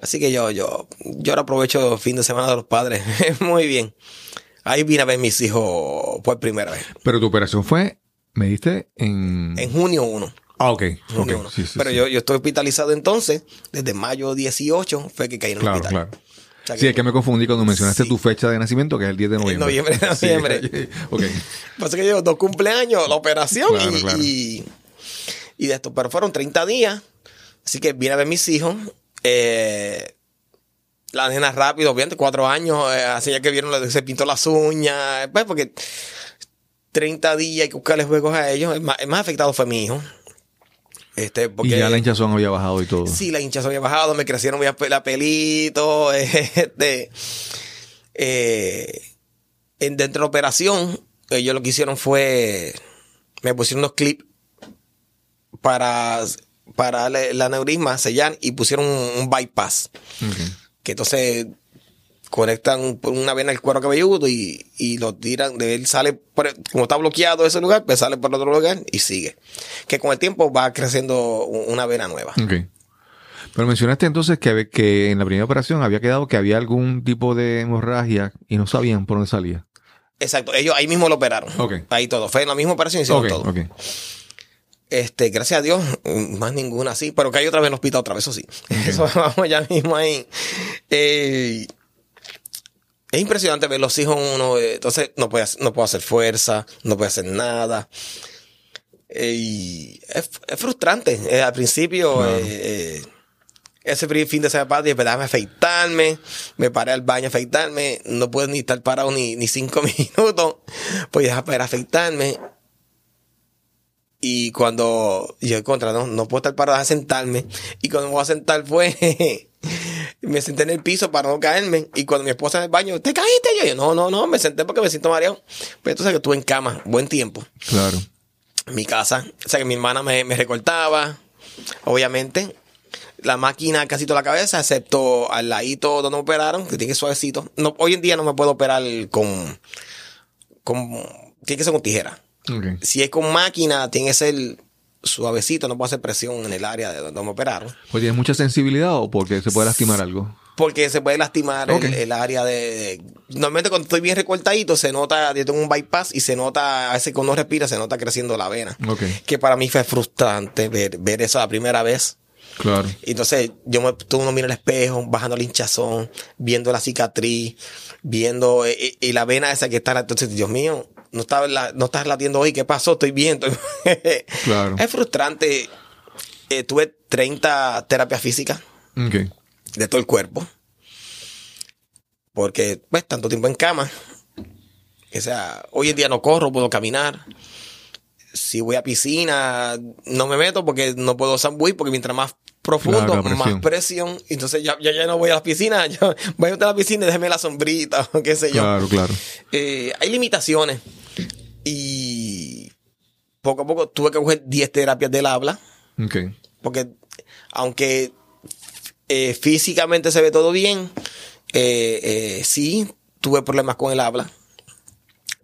Así que yo, yo, yo ahora aprovecho el fin de semana de los padres. [LAUGHS] Muy bien. Ahí vine a ver mis hijos por primera vez. Pero tu operación fue, me diste en... En junio 1. Ah, ok. junio ok, 1. sí, sí, Pero sí. Yo, yo estoy hospitalizado entonces, desde mayo 18 fue que caí en el Claro, hospital. claro. O sea Sí, es que me confundí cuando mencionaste tu fecha de nacimiento, que es el 10 de noviembre. noviembre, noviembre. [LAUGHS] ok. Pasa que llevo dos cumpleaños, la operación Claro, y, y, y de esto. Pero fueron 30 días. Así que vine a ver mis hijos. Eh, la nena rápido, obviamente, cuatro años. eh, así ya que vieron, se pintó las uñas. Pues porque 30 días hay que buscarle juegos a ellos. El más, el más afectado fue mi hijo. Este, porque, Y ya la hinchazón había bajado y todo. Sí, la hinchazón había bajado, me crecieron la pelito. [LAUGHS] Este, eh, en, dentro de la operación, ellos lo que hicieron fue, me pusieron unos clips para, para la, la aneurisma sellar y pusieron un, un bypass. Que entonces conectan una vena el cuero cabelludo y, y lo tiran, de él sale, por- como está bloqueado ese lugar, pues sale por otro lugar y sigue. Que con el tiempo va creciendo un- una vena nueva. Ok. Pero mencionaste entonces que, que en la primera operación había quedado que había algún tipo de hemorragia y no sabían por dónde salía. Exacto, ellos ahí mismo lo operaron. Ok. Ahí todo. Fue en la misma operación hicieron Ok, todo. ok. Este, gracias a Dios, [LAUGHS] más ninguna así, pero que hay otra vez en el hospital otra vez, eso sí. Eso [LAUGHS] vamos ya mismo ahí. Eh, es impresionante ver los hijos uno, eh, entonces no puede, no puedo hacer fuerza, no puede hacer nada. Eh, y es, es frustrante. Al principio, ese primer fin de semana, de verdad, me afeitarme, me paré al baño a afeitarme, no puedo ni estar parado ni, ni cinco [LAUGHS] minutos, pues ya para afeitarme. Y cuando yo contra, no, no puedo estar parado a sentarme. Y cuando me voy a sentar fue, [LAUGHS] me senté en el piso para no caerme. Y cuando mi esposa en el baño, ¿te caíste? Yo, yo, no, no, no, me senté porque me siento mareado. Pero entonces que estuve en cama, buen tiempo Claro. en mi casa. O sea que mi hermana me, me recortaba, obviamente. La máquina casi toda la cabeza, excepto al ladito donde me operaron, que tiene que suavecito. No, hoy en día no me puedo operar con, con, tiene que ser con tijera. Si es con máquina, tiene que ser suavecito, no puedo hacer presión en el área de donde me operaron. Pues tienes mucha sensibilidad o porque se puede lastimar algo. Porque se puede lastimar el, el área de, Normalmente cuando estoy bien recortadito se nota, yo tengo un bypass y se nota, a veces cuando uno respira se nota creciendo la vena. Que para mí fue frustrante ver, ver eso la primera vez. Claro. Entonces, yo me, tú uno mira el espejo, bajando el hinchazón, viendo la cicatriz, viendo eh, eh, y la vena esa que está. Entonces, Dios mío, no la- no estás latiendo hoy, ¿qué pasó? Estoy bien. [LAUGHS] Claro. Es frustrante. Eh, tuve 30 terapias físicas de todo el cuerpo. Porque, pues, tanto tiempo en cama. O sea, hoy en día no corro, puedo caminar. Si voy a piscina, no me meto porque no puedo usar buey, porque mientras más profundo, Claro, presión. más presión. Entonces ya, ya, ya no voy a la piscina. [LAUGHS] Yo voy a la piscina y déjeme la sombrita, o [LAUGHS] qué sé yo. Claro, claro. Eh, hay limitaciones. Y poco a poco tuve que coger 10 terapias del habla. Ok. Porque aunque eh, físicamente se ve todo bien, eh, sí tuve problemas con el habla.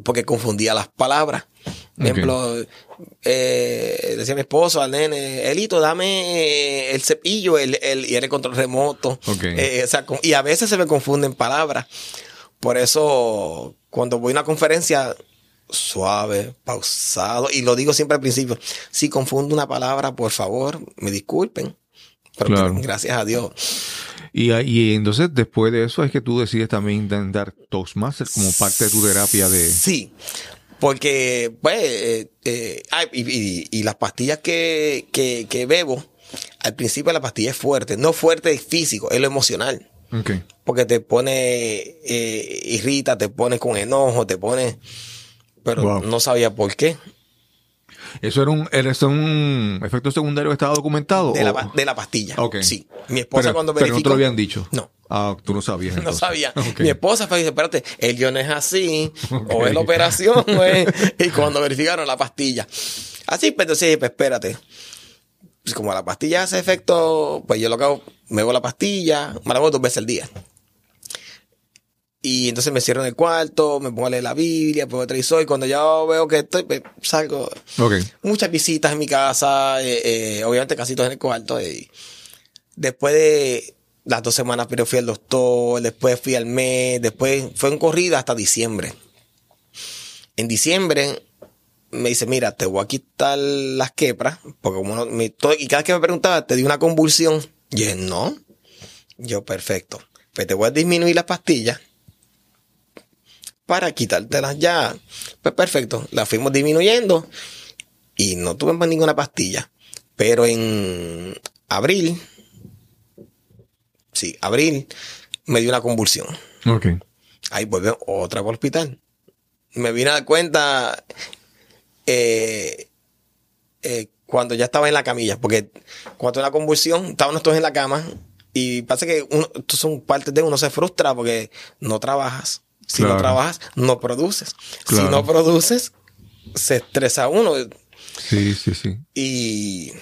Porque confundía las palabras. Por ejemplo, eh, decía mi esposo al nene, Elito, dame el cepillo, el, el, y el control remoto. Eh, o sea, y a veces se me confunden palabras. Por eso, cuando voy a una conferencia, suave, pausado, y lo digo siempre al principio, si confundo una palabra, por favor, me disculpen. Pero Claro. gracias a Dios. Y, y entonces después de eso es que tú decides también intentar Toastmaster como parte de tu terapia de... Sí, porque, pues, eh, eh, y, y- y las pastillas que, que, que bebo, al principio la pastilla es fuerte, no fuerte físico, es lo emocional. Porque te pone, eh, irrita, te pone con enojo, te pone... Pero Wow. no sabía por qué. ¿Eso era un, era un efecto secundario que estaba documentado? De la, de pastilla. Ok. Sí. Mi esposa pero, cuando pero verificó... no te lo habían dicho. No. Ah, tú no sabías. [LAUGHS] No sabía. Ok. Mi esposa fue y dice, espérate, el guion es así, [LAUGHS] o es la operación, es- y cuando verificaron la pastilla. Así, pues entonces, pues espérate. Pues como la pastilla hace efecto, pues yo lo que hago, me hago la pastilla, me la hago dos veces al día. Y entonces me cierro en el cuarto, me pongo a leer la Biblia, pongo el y cuando ya veo que estoy, pues, salgo. Okay. Muchas visitas en mi casa, eh, eh, obviamente casi todo en el cuarto. Y después de las dos semanas, pero fui al doctor, después fui al mes, después fue en corrida hasta diciembre. En diciembre me dice, mira, te voy a quitar las quepras, porque como no, me, y cada vez que me preguntaba, ¿te di una convulsión? Y yo, no. Yo, perfecto. Pues te voy a disminuir las pastillas para quitártelas ya. Pues perfecto, las fuimos disminuyendo y no tuve más ninguna pastilla. Pero en abril, sí, abril, me dio una convulsión. Ok. Ahí vuelve otra por hospital. Me vine a dar cuenta eh, eh, cuando ya estaba en la camilla, porque cuando una convulsión, estábamos todos en la cama y pasa que uno, son partes de uno se frustra porque no trabajas. Si no trabajas, no produces. Si no produces, se estresa uno. Sí, sí, sí. Y,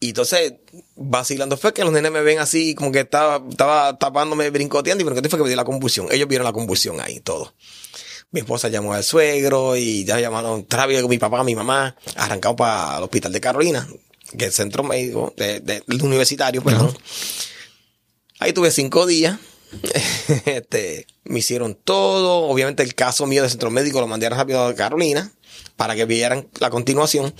y entonces, vacilando fue que los nenes me ven así, como que estaba, estaba tapándome, brincoteando, y fue que me dio la convulsión. Ellos vieron la convulsión ahí, todo. Mi esposa llamó al suegro y ya llamaron con mi papá, mi mamá, arrancamos para el hospital de Carolina, que es el centro médico, de, universitario, perdón. Ahí tuve cinco días [LAUGHS] este, me hicieron todo. Obviamente el caso mío de centro médico lo mandé rápido a Carolina para que vieran la continuación.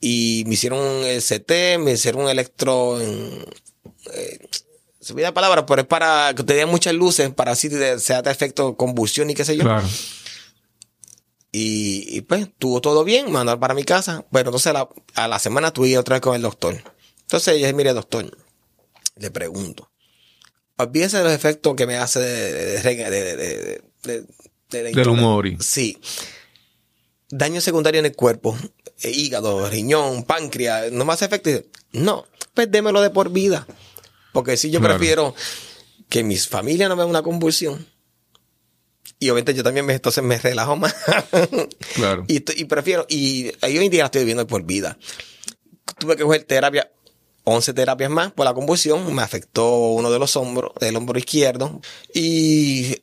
Y me hicieron el CT, me hicieron un electro en, eh, se me da palabra, pero es para que te den muchas luces, para así sea de efecto convulsión y qué sé yo. Claro. Y, pues tuvo todo bien, me mandaron para mi casa, pero entonces a la, a la semana tuve otra vez con el doctor. Entonces ella mire doctor, le pregunto, olvídese de los efectos que me hace de, de, de, del humor. Sí. Daño secundario en el cuerpo, eh, hígado, riñón, páncreas, no más efectos. No, pues démelo de por vida. Porque si yo prefiero que mis familias no vean una convulsión. Y obviamente yo también me, entonces me relajo más. claro. [LAUGHS] Y, y, prefiero, y hoy en día estoy viviendo por vida. Tuve que coger terapia 11 terapias más por la convulsión, me afectó uno de los hombros, el hombro izquierdo, y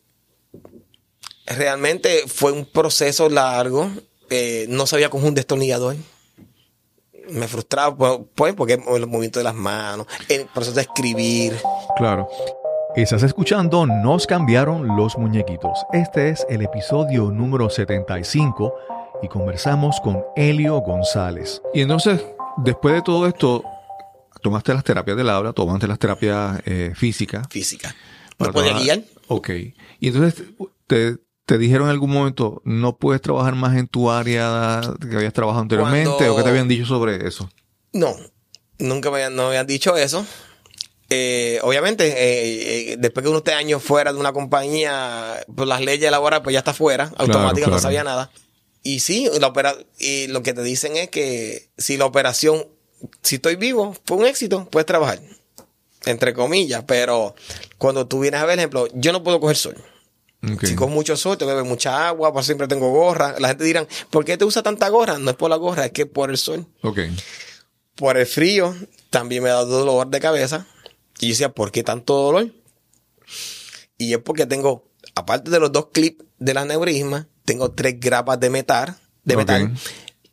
realmente fue un proceso largo, eh, no sabía con un destornillador. Me frustraba, pues, pues porque el movimiento de las manos, el proceso de escribir. Claro. Estás escuchando Nos cambiaron los muñequitos. Este es el episodio número 75 y conversamos con Helio González. Y entonces, después de todo esto, tomaste las terapias del habla, tomaste las terapias eh, físicas. Física. ¿Me guiar? Ok. Y entonces te, te, dijeron en algún momento, no puedes trabajar más en tu área que habías trabajado anteriormente, o qué te habían dicho sobre eso. No, nunca me habían, no habían dicho eso. Eh, obviamente, eh, después que uno esté años fuera de una compañía, pues las leyes laborales, pues ya está fuera, automáticamente no sabía nada. Y sí, la opera y lo que te dicen es que si la operación si estoy vivo, fue un éxito, puedes trabajar. Entre comillas, pero cuando tú vienes a ver, ejemplo, yo no puedo coger sol. Si con mucho sol, te bebes mucha agua, pues siempre tengo gorra. La gente dirá, ¿por qué te usa tanta gorra? No es por la gorra, es que por el sol. Por el frío, también me dado dolor de cabeza. Y yo decía, ¿por qué tanto dolor? Y es porque tengo, aparte de los dos clips de la neurisma, tengo tres grapas de metal, de metal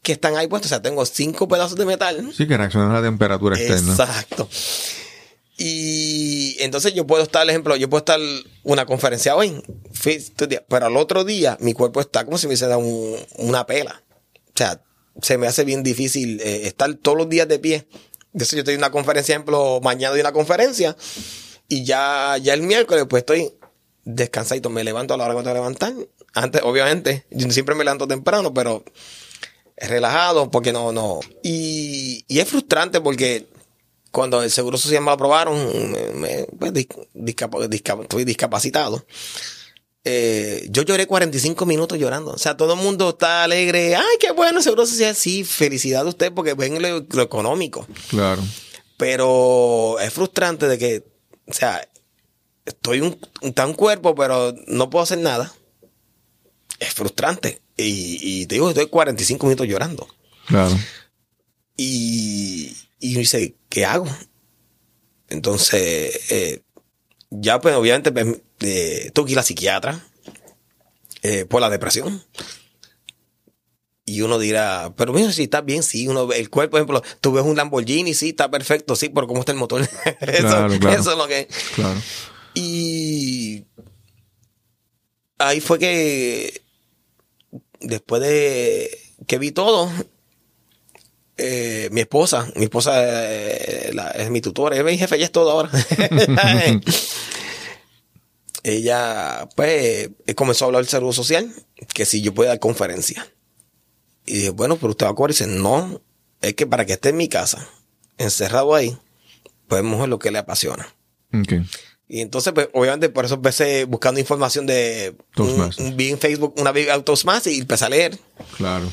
que están ahí puestos. O sea, tengo cinco pedazos de metal. Sí, que reaccionan a la temperatura externa. Exacto. Y entonces yo puedo estar, por ejemplo, yo puedo estar una conferencia hoy, pero al otro día mi cuerpo está como si me hubiese dado una pela. O sea, se me hace bien difícil eh, estar todos los días de pie. Entonces yo estoy en una conferencia, ejemplo, mañana doy una conferencia y ya, ya el miércoles pues estoy descansadito, me levanto a la hora que tengo que levantar. Antes, obviamente, yo siempre me levanto temprano, pero relajado porque no, no. Y, y es frustrante porque cuando el Seguro Social me lo aprobaron, me, pues, estoy discapacitado. Eh, yo lloré 45 minutos llorando. O sea, todo el mundo está alegre. Ay, qué bueno Seguro Social. Sí, felicidad a usted porque ven lo, económico. Claro. Pero es frustrante de que, o sea, estoy un tan cuerpo, pero no puedo hacer nada. Es frustrante. Y, te digo, estoy 45 minutos llorando. Claro. Y, y yo dice, ¿qué hago? Entonces, eh, ya pues obviamente pues, eh, que ir a la psiquiatra eh, por la depresión. Y uno dirá, pero mira, si está bien, sí, uno el cuerpo, por ejemplo, tú ves un Lamborghini, sí, está perfecto, sí, pero ¿cómo está el motor? [LAUGHS] eso, Claro, claro. eso es lo que... Claro. Y ahí fue que después de que vi todo, eh, mi esposa, mi esposa eh, es mi tutora, es mi jefe, ella es todo ahora. [LAUGHS] ella, pues, eh, comenzó a hablar del seguro social, que si yo podía dar conferencia. Y dije, bueno, pero usted va a cobrar. Dice, no, es que para que esté en mi casa, encerrado ahí, pues mejor lo que le apasiona. Y entonces, pues, obviamente, por eso empecé buscando información de un, vi en Facebook una vez Toastmasters y empecé a leer. Claro.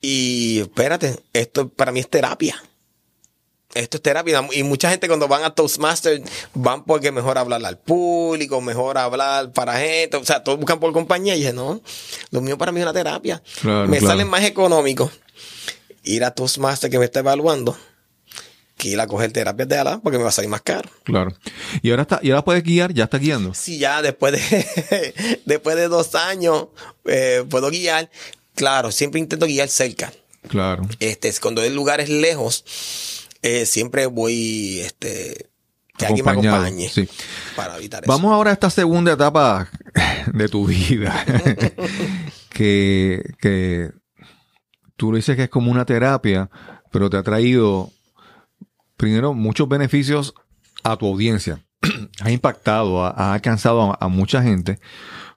Y espérate, esto para mí es terapia. Esto es terapia. Y mucha gente cuando van a Toastmasters van porque mejor hablar al público, mejor hablar para gente. O sea, todos buscan por compañía. Y dije, no, lo mío para mí es una terapia. Claro, me claro. sale más económico ir a Toastmasters que me está evaluando que ir a coger terapias de ala porque me va a salir más caro. Claro. Y ahora está, y ahora puedes guiar, ya está guiando. Sí, ya después de, [LAUGHS] después de dos años eh, puedo guiar. Claro, siempre intento guiar cerca. Claro. Este, cuando hay lugares lejos, eh, siempre voy, este, que alguien me acompañe sí. para evitar eso. Vamos ahora a esta segunda etapa [LAUGHS] de tu vida. [LAUGHS] que, que tú dices que es como una terapia, pero te ha traído, primero, muchos beneficios a tu audiencia. [CLEARS THROAT] ha impactado, ha, ha alcanzado a, a mucha gente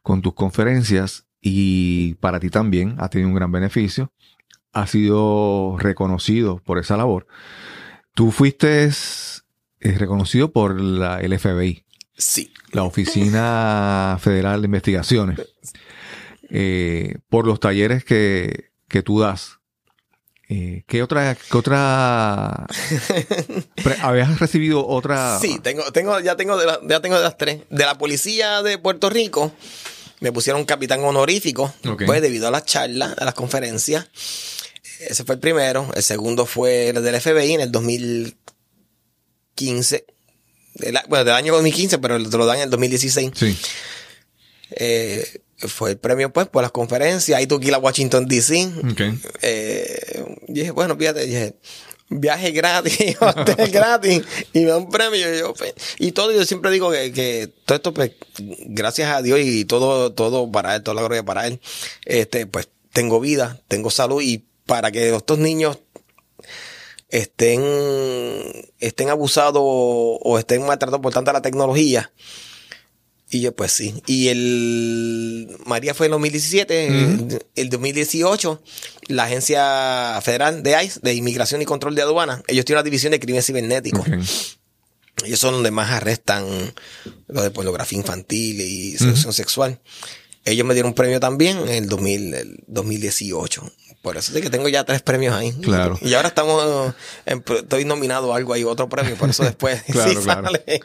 con tus conferencias y para ti también ha tenido un gran beneficio. Ha sido reconocido por esa labor. Tú fuiste eh, reconocido por la, el FBI Sí. la Oficina Federal de Investigaciones, [LAUGHS] eh, por los talleres que, que tú das. Eh, ¿Qué otra, qué otra, [LAUGHS] habías recibido otra? Sí, tengo, tengo, ya tengo de la- ya tengo de las tres. De la policía de Puerto Rico, me pusieron capitán honorífico, pues debido a las charlas, a las conferencias. Ese fue el primero. El segundo fue el del FBI en el 2015. Del a- bueno, del año 2015, pero te lo dan en el 2016. Sí, Eh, fue el premio, pues, por las conferencias. Ahí tuve que ir a Washington, D.C. Eh, dije, bueno, fíjate, dije, viaje gratis, [LAUGHS] hotel gratis, y me da un premio. Y, yo, pues, y todo, yo siempre digo que, que todo esto, pues, gracias a Dios y todo, todo para él, toda la gloria para él, este, pues, tengo vida, tengo salud, y para que estos niños estén, estén abusados o estén maltratados por tanta la tecnología. Y yo, pues sí. Y el María fue en 2017, el, el 2018, la Agencia Federal de ICE, de Inmigración y Control de Aduana, ellos tienen una división de crímenes cibernéticos. ok. Ellos son donde más arrestan lo de pornografía infantil y seducción sexual. Ellos me dieron un premio también en el, 2000, el 2018. Por eso es que tengo ya tres premios ahí. Claro. Y ahora estamos, en- estoy nominado a algo ahí, otro premio, por eso [LAUGHS] después Claro, sí claro. sale.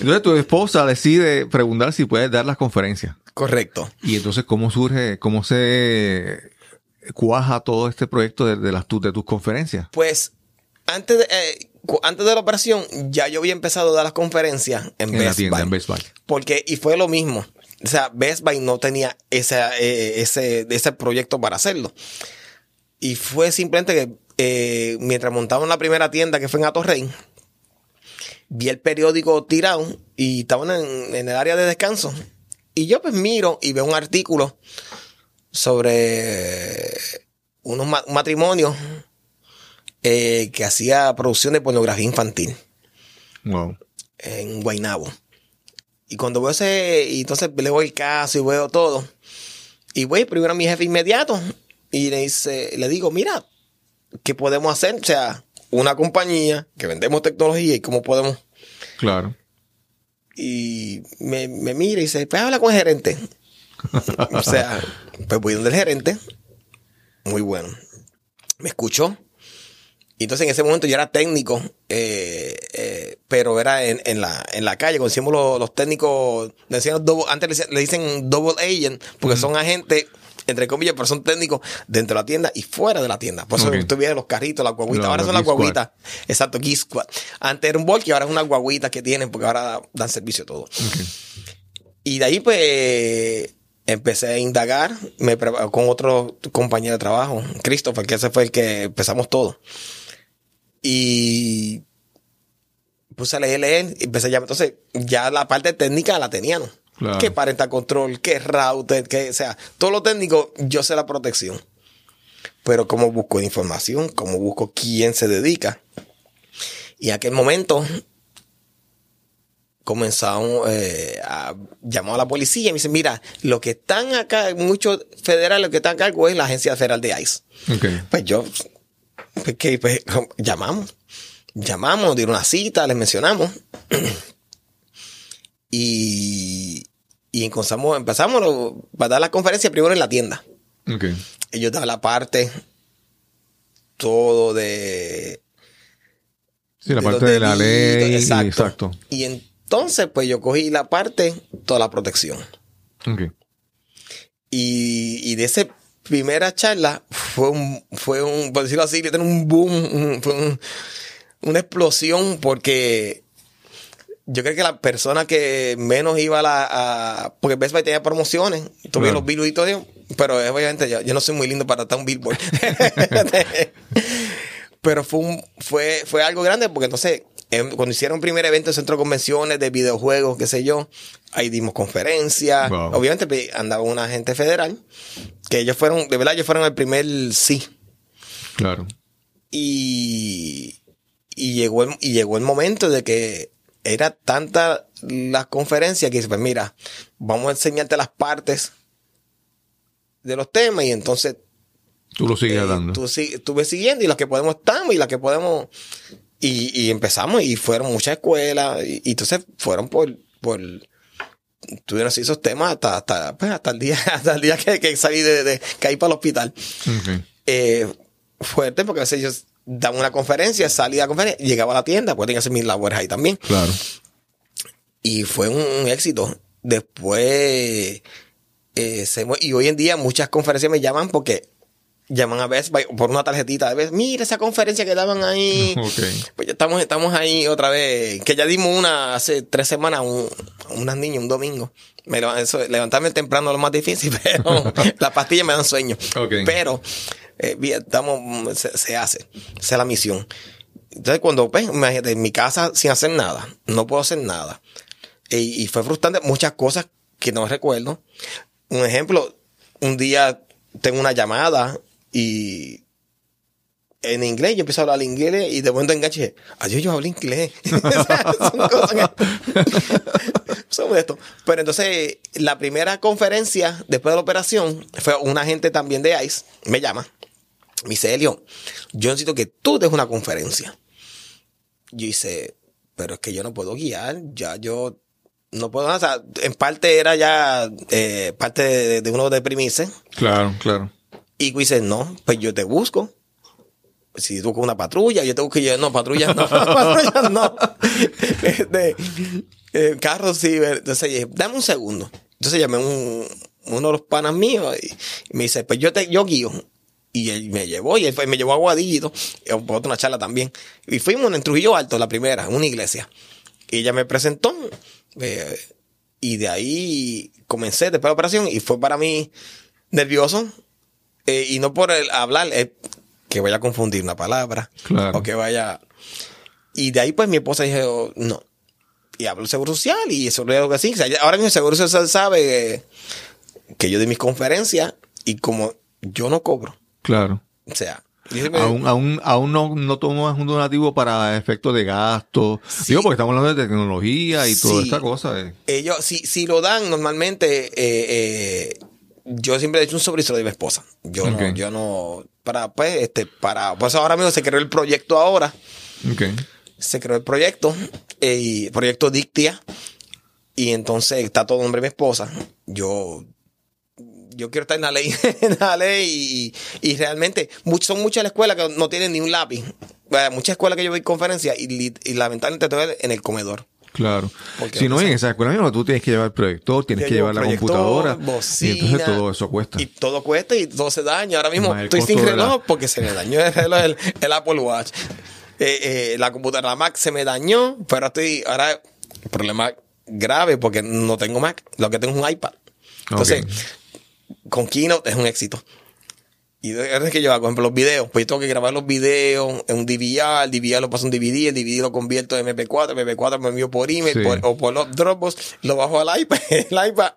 Entonces tu esposa decide preguntar si puedes dar las conferencias. Correcto. Y entonces, ¿cómo surge, cómo se cuaja todo este proyecto de, de las, de tus conferencias? Pues antes de, eh, antes de la operación, ya yo había empezado a dar las conferencias en, En la tienda, Buy. en Best Buy. Porque, y fue lo mismo. O sea, Best Buy no tenía ese, eh, ese, ese proyecto para hacerlo. Y fue simplemente que eh, mientras montaban la primera tienda que fue en Atorrey, vi el periódico tirado y estaban en, en el área de descanso. Y yo pues miro y veo un artículo sobre unos ma- un matrimonio eh, que hacía producción de pornografía infantil Wow. en Guaynabo. Y cuando veo ese, y entonces leo el caso y veo todo. Y voy primero a mi jefe inmediato y le dice, le digo, mira, ¿qué podemos hacer? O sea, una compañía que vendemos tecnología y cómo podemos. Claro. Y me, me mira y dice, pues habla con el gerente. [LAUGHS] o sea, pues voy donde el gerente. Muy bueno. Me escuchó. Y entonces en ese momento yo era técnico, eh, eh, pero era en, en, la, en la calle. Cuando decíamos los, los técnicos, decían double- antes le dicen double agent, porque son agentes entre comillas, pero son técnicos dentro de la tienda y fuera de la tienda. Por eso Ok. tú vienes los carritos, las guaguitas. Ahora son las guaguitas. Exacto, Geek Squad. Antes era un Volky, ahora es unas guaguitas que tienen porque ahora dan servicio a todo. Y de ahí, pues, empecé a indagar me con otro compañero de trabajo, Christopher, que ese fue el que empezamos todo. Y puse a leer, leer, y empecé ya. Entonces, ya la parte técnica la tenían. Claro. Que parental control, que router, que, o sea, todo lo técnico, yo sé la protección. Pero cómo busco información, cómo busco quién se dedica. Y en aquel momento comenzaron eh, a llamar a la policía y me dicen, mira, lo que están acá, muchos federales, lo que están a cargo es la Agencia Federal de ICE. Pues yo, pues, que, pues, llamamos, llamamos, dieron una cita, les mencionamos. [CLEARS THROAT] y, y empezamos, empezamos lo- a dar la conferencia primero en la tienda. Ok. Ellos daban la parte, todo de Sí, la de parte de la ley. exacto. Exacto. Y entonces, pues yo cogí la parte, toda la protección. Ok. Y, y de esa primera charla fue un, fue un, por decirlo así, un boom, un- fue un- una explosión porque yo creo que la persona que menos iba a la, a, porque Best Buy tenía promociones, tuve Claro. los billboards y todo eso, pero obviamente yo, yo no soy muy lindo para estar un billboard. [LAUGHS] pero fue un, fue, fue algo grande porque entonces em, cuando hicieron un primer evento en centro de convenciones de videojuegos, qué sé yo, ahí dimos conferencias. Wow. Obviamente pues, andaba un agente federal, que ellos fueron, de verdad, ellos fueron el primer sí. Claro. Y, y, llegó el, y llegó el momento de que era tanta las conferencias que dice, pues mira, vamos a enseñarte las partes de los temas y entonces Tú lo sigues eh, dando. tú, tú ves siguiendo y las que podemos estamos y las que podemos y, y empezamos y fueron muchas escuelas y, y entonces fueron por por tuvieron así esos temas hasta hasta, pues, hasta el día [LAUGHS] hasta el día que, que salí de, de caí para el hospital eh, fuerte porque a veces ellos daban una conferencia salía a la conferencia llegaba a la tienda pues tenía que hacer mis labores ahí también Claro. y fue un, un éxito. Después, eh, se y hoy en día muchas conferencias me llaman porque llaman a Best Buy por una tarjetita de Best Mira esa conferencia que daban ahí. [LAUGHS] Ok. Pues ya estamos, estamos ahí otra vez. Que ya dimos una hace tres semanas a un- a unas niñas un domingo. Me leva- eso, levantarme temprano es lo más difícil, [LAUGHS] pero [LAUGHS] las pastillas me dan sueño. Ok. Pero eh, estamos, se, hace. Esa es la misión. Entonces, cuando, pues, imagínate, en mi casa sin hacer nada, no puedo hacer nada. Y, fue frustrante, muchas cosas que no recuerdo. Un ejemplo, un día tengo una llamada y en inglés, yo empiezo a hablar inglés y de momento enganché, adiós, yo hablo inglés. [LAUGHS] Son cosas. [LAUGHS] Pero entonces, la primera conferencia después de la operación fue un agente también de ICE, me llama, me dice, Elio, yo necesito que tú des una conferencia. Yo hice, pero es que yo no puedo guiar, ya yo no puedo, o sea, en parte era ya eh, parte de, de uno deprimirse. Claro, claro. Y dice, no, pues yo te busco. Si tú con una patrulla, yo te busco y yo, no, patrulla no, [LAUGHS] patrulla no. [LAUGHS] Este, carro sí, entonces dije, dame un segundo. Entonces llamé a un, uno de los panas míos y, y me dice, pues yo te, yo guío. Y él me llevó, y él fue- me llevó a Guadillito, a otra charla también. Y fuimos en Trujillo Alto, la primera, en una iglesia. Y ella me presentó, eh, y de ahí comencé después de la operación, y fue para mí nervioso, eh, y no por el hablar, eh, que vaya a confundir una palabra, Claro. o que vaya... Y de ahí pues mi esposa dijo, no. Y hablo del Seguro Social, y eso es lo que sí. O sea, ya- ahora mismo el Seguro Social sabe eh, que yo di mis conferencias, y como yo no cobro, Claro. o sea... Aún, aún, aún no, no tomas un donativo para efectos de gasto. Digo, porque estamos hablando de tecnología y toda esta cosa. eh. ellos, si, si lo dan normalmente, eh, eh, yo siempre he hecho un sobre y se lo doy a mi esposa. Yo no, Ok. yo no, para, pues, este, para, pues ahora mismo se creó el proyecto ahora, Ok. se creó el proyecto, y proyecto Dictia, y entonces está todo nombre de mi esposa. Yo, yo quiero estar en la ley, [LAUGHS] en la ley, y, y realmente, son muchas las escuelas que no tienen ni un lápiz. Muchas escuelas que yo voy a conferencias y, lamentablemente todo es en el comedor. Claro. Porque, si no, en esa escuela mismo tú tienes que llevar el proyector, tienes que llevar la computadora. bocina, y entonces todo eso cuesta. Y todo cuesta y todo se daña. Ahora mismo estoy sin la- reloj porque se me dañó el reloj, el, el Apple Watch. Eh, eh, la computadora, la Mac se me dañó, pero estoy ahora problema grave porque no tengo Mac, lo que tengo es un iPad. Entonces, con Keynote es un éxito. Y es que yo hago, por ejemplo, los videos. Pues yo tengo que grabar los videos en un DVR, el DVR lo paso a un DVD, el DVD lo convierto en MP4, MP4 me envío por email Sí. por- o por los Dropbox, lo bajo al iPad, [LAUGHS] el iPad.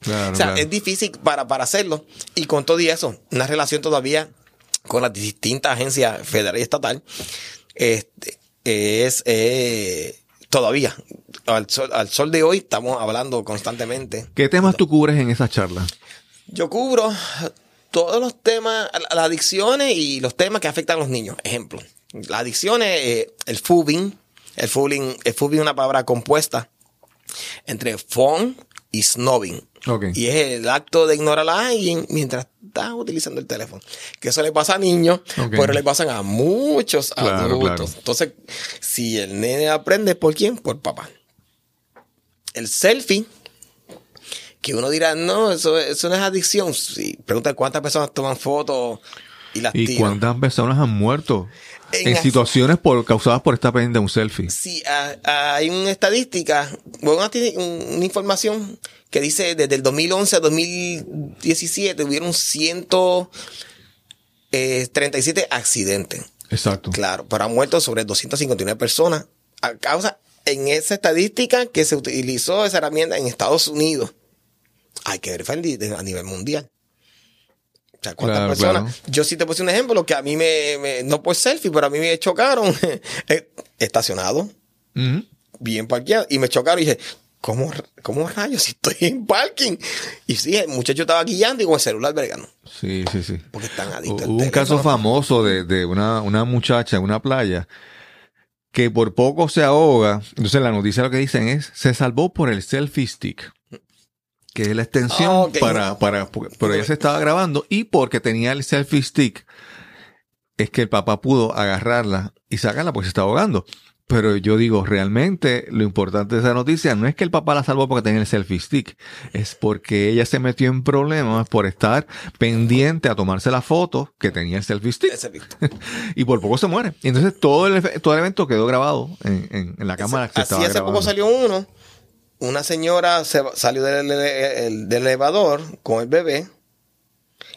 Claro, o sea, claro. es difícil para, para hacerlo. Y con todo y eso, una relación todavía con las distintas agencias federal y estatal, este, es eh, todavía, al sol, al sol de hoy, estamos hablando constantemente. ¿Qué temas tú cubres en esa charla? Yo cubro todos los temas, las adicciones y los temas que afectan a los niños. Ejemplo, las adicciones, eh, el fubing. El fubing, el fubing es una palabra compuesta entre phone y snobbing. Y es el acto de ignorar a alguien mientras estás utilizando el teléfono. Que eso le pasa a niños, pero le pasan a muchos Claro, adultos. claro. Entonces, si el nene aprende, ¿por quién? Por papá. El selfie, que uno dirá, no, eso, eso no es adicción. Sí, pregunta cuántas personas toman fotos y las ¿Y tiran. cuántas personas han muerto En situaciones por, causadas por estar pendiente de un selfie? Sí, hay una estadística, bueno, una, una información que dice desde el 2011 a 2017 hubieron 137 accidentes. Exacto. Claro, pero han muerto sobre 259 personas a causa en esa estadística que se utilizó esa herramienta en Estados Unidos. Hay que el- a nivel mundial. O sea, ¿cuántas Claro, personas? claro. Yo sí te puse un ejemplo que a mí me, me- no por selfie, pero a mí me chocaron [LAUGHS] eh, estacionado, bien parqueado, y me chocaron y dije, ¿cómo, cómo rayos si estoy en parking? Y sí, el muchacho estaba guiando y con el celular bregando, Sí, sí, sí. porque están adictos. Hubo un caso famoso de, de una, una muchacha en una playa que por poco se ahoga. Entonces la noticia lo que dicen es, se salvó por el selfie stick, que es la extensión para, para, pero ella se estaba grabando y porque tenía el selfie stick, es que el papá pudo agarrarla y sacarla porque se estaba ahogando. Pero yo digo, realmente lo importante de esa noticia no es que el papá la salvó porque tenía el selfie stick, es porque ella se metió en problemas por estar pendiente a tomarse la foto que tenía el selfie stick Ese [LAUGHS] y por poco se muere. Y entonces todo el, todo el evento quedó grabado en, en- en la cámara que se Así hace grabando. poco salió uno. Una señora se salió del, ele- del elevador con el bebé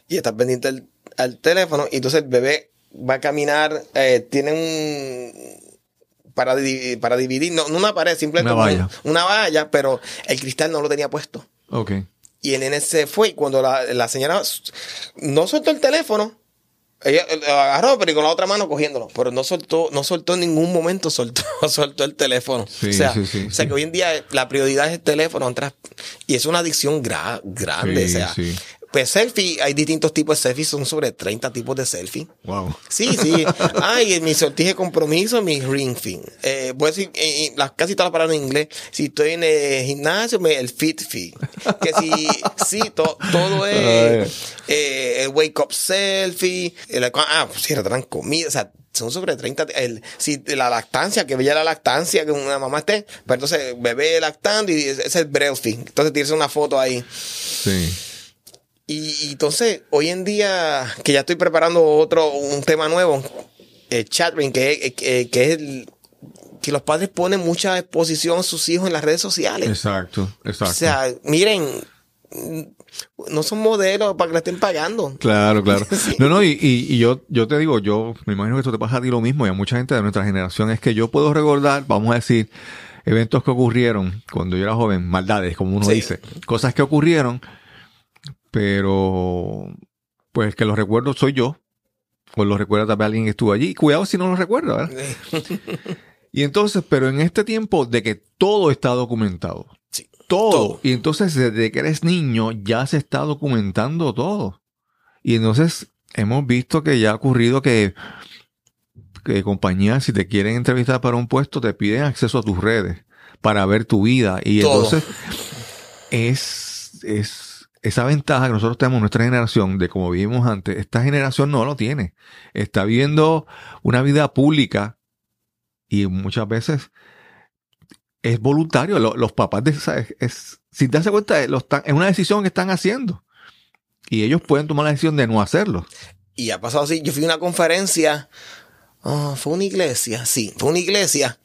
y está pendiente al, al teléfono. Y entonces el bebé va a caminar, eh, tiene un. Para, di- para dividir, no, no una pared, simplemente Una valla. una valla, pero el cristal no lo tenía puesto. Ok. Y el nene se fue y cuando la, la señora no soltó el teléfono, ella eh, agarró, pero con la otra mano cogiéndolo. Pero no soltó, no soltó en ningún momento, soltó, [LAUGHS] soltó el teléfono. Sí, o sea, sí, sí, o sea que hoy en día la prioridad es el teléfono. y es una adicción gra- grande. O sea. Pues selfie, hay distintos tipos de selfies, son sobre 30 tipos de selfie. Wow. Sí, sí. [LAUGHS] Ay, mi sortije de compromiso, mi ring fin. Eh, voy a decir eh, eh, las, casi todas las palabras en inglés. Si estoy en el gimnasio, me, el fit fit. Que si, [LAUGHS] sí, to- todo es eh, el wake up selfie. el- ah, pues si retrasan comida. O sea, son sobre 30. El, si la lactancia, que veía la lactancia, que una mamá esté. Pero entonces, bebé lactando y ese es el breastfeed. Entonces tienes una foto ahí. Sí. Y, y entonces, hoy en día, que ya estoy preparando otro, un tema nuevo, el chatring, que, es- que, que es el- que los padres ponen mucha exposición a sus hijos en las redes sociales. Exacto, exacto. O sea, miren, no son modelos para que le estén pagando. Claro, claro. [LAUGHS] Sí. No, no, y, y- y yo, yo te digo, yo me imagino que esto te pasa a ti lo mismo y a mucha gente de nuestra generación, es que yo puedo recordar, vamos a decir, eventos que ocurrieron cuando yo era joven, maldades, como uno Sí. dice, cosas que ocurrieron, pero pues el que los recuerdo soy yo, o lo recuerda también alguien que estuvo allí. Cuidado si no lo recuerda, ¿verdad? [LAUGHS] Y entonces, pero en este tiempo de que todo está documentado. Sí, Todo. todo. Y entonces, desde que eres niño, ya se está documentando todo. Y entonces, hemos visto que ya ha ocurrido que, que compañías, si te quieren entrevistar para un puesto, te piden acceso a tus redes para ver tu vida. Y Todo. entonces, es, es esa ventaja que nosotros tenemos en nuestra generación de como vivimos antes. Esta generación no lo tiene. Está viviendo una vida pública y muchas veces es voluntario. Lo- los papás, de, esa- es, es- sin darse cuenta, lo están, es una decisión que están haciendo. Y ellos pueden tomar la decisión de no hacerlo. Y ha pasado así. Yo fui a una conferencia. ah, fue una iglesia. Sí, fue una iglesia.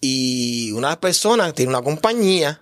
Y una persona tiene una compañía.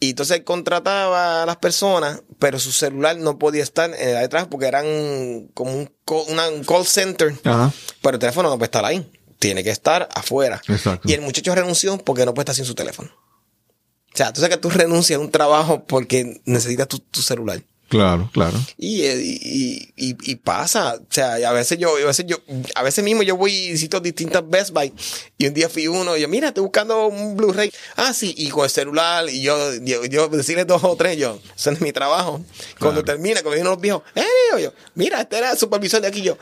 Y entonces contrataba a las personas, pero su celular no podía estar eh, detrás porque eran como un, call- una- un call center. Ajá. Pero el teléfono no puede estar ahí. Tiene que estar afuera. Exacto. Y el muchacho renunció porque no puede estar sin su teléfono. O sea, tú sabes que tú renuncias a un trabajo porque necesitas tu, tu celular. Claro, claro. Y, eh, y, y, y pasa, o sea, y a veces yo, a veces yo, a veces mismo yo voy y visito distintas Best Buy y un día fui uno y yo, mira, estoy buscando un Blu-ray. Ah, sí, y con el celular y yo, yo, yo decirle dos o tres, yo, eso es mi trabajo. Cuando termina, cuando vienen los viejos, eh, yo, mira, este era el supervisor de aquí, yo,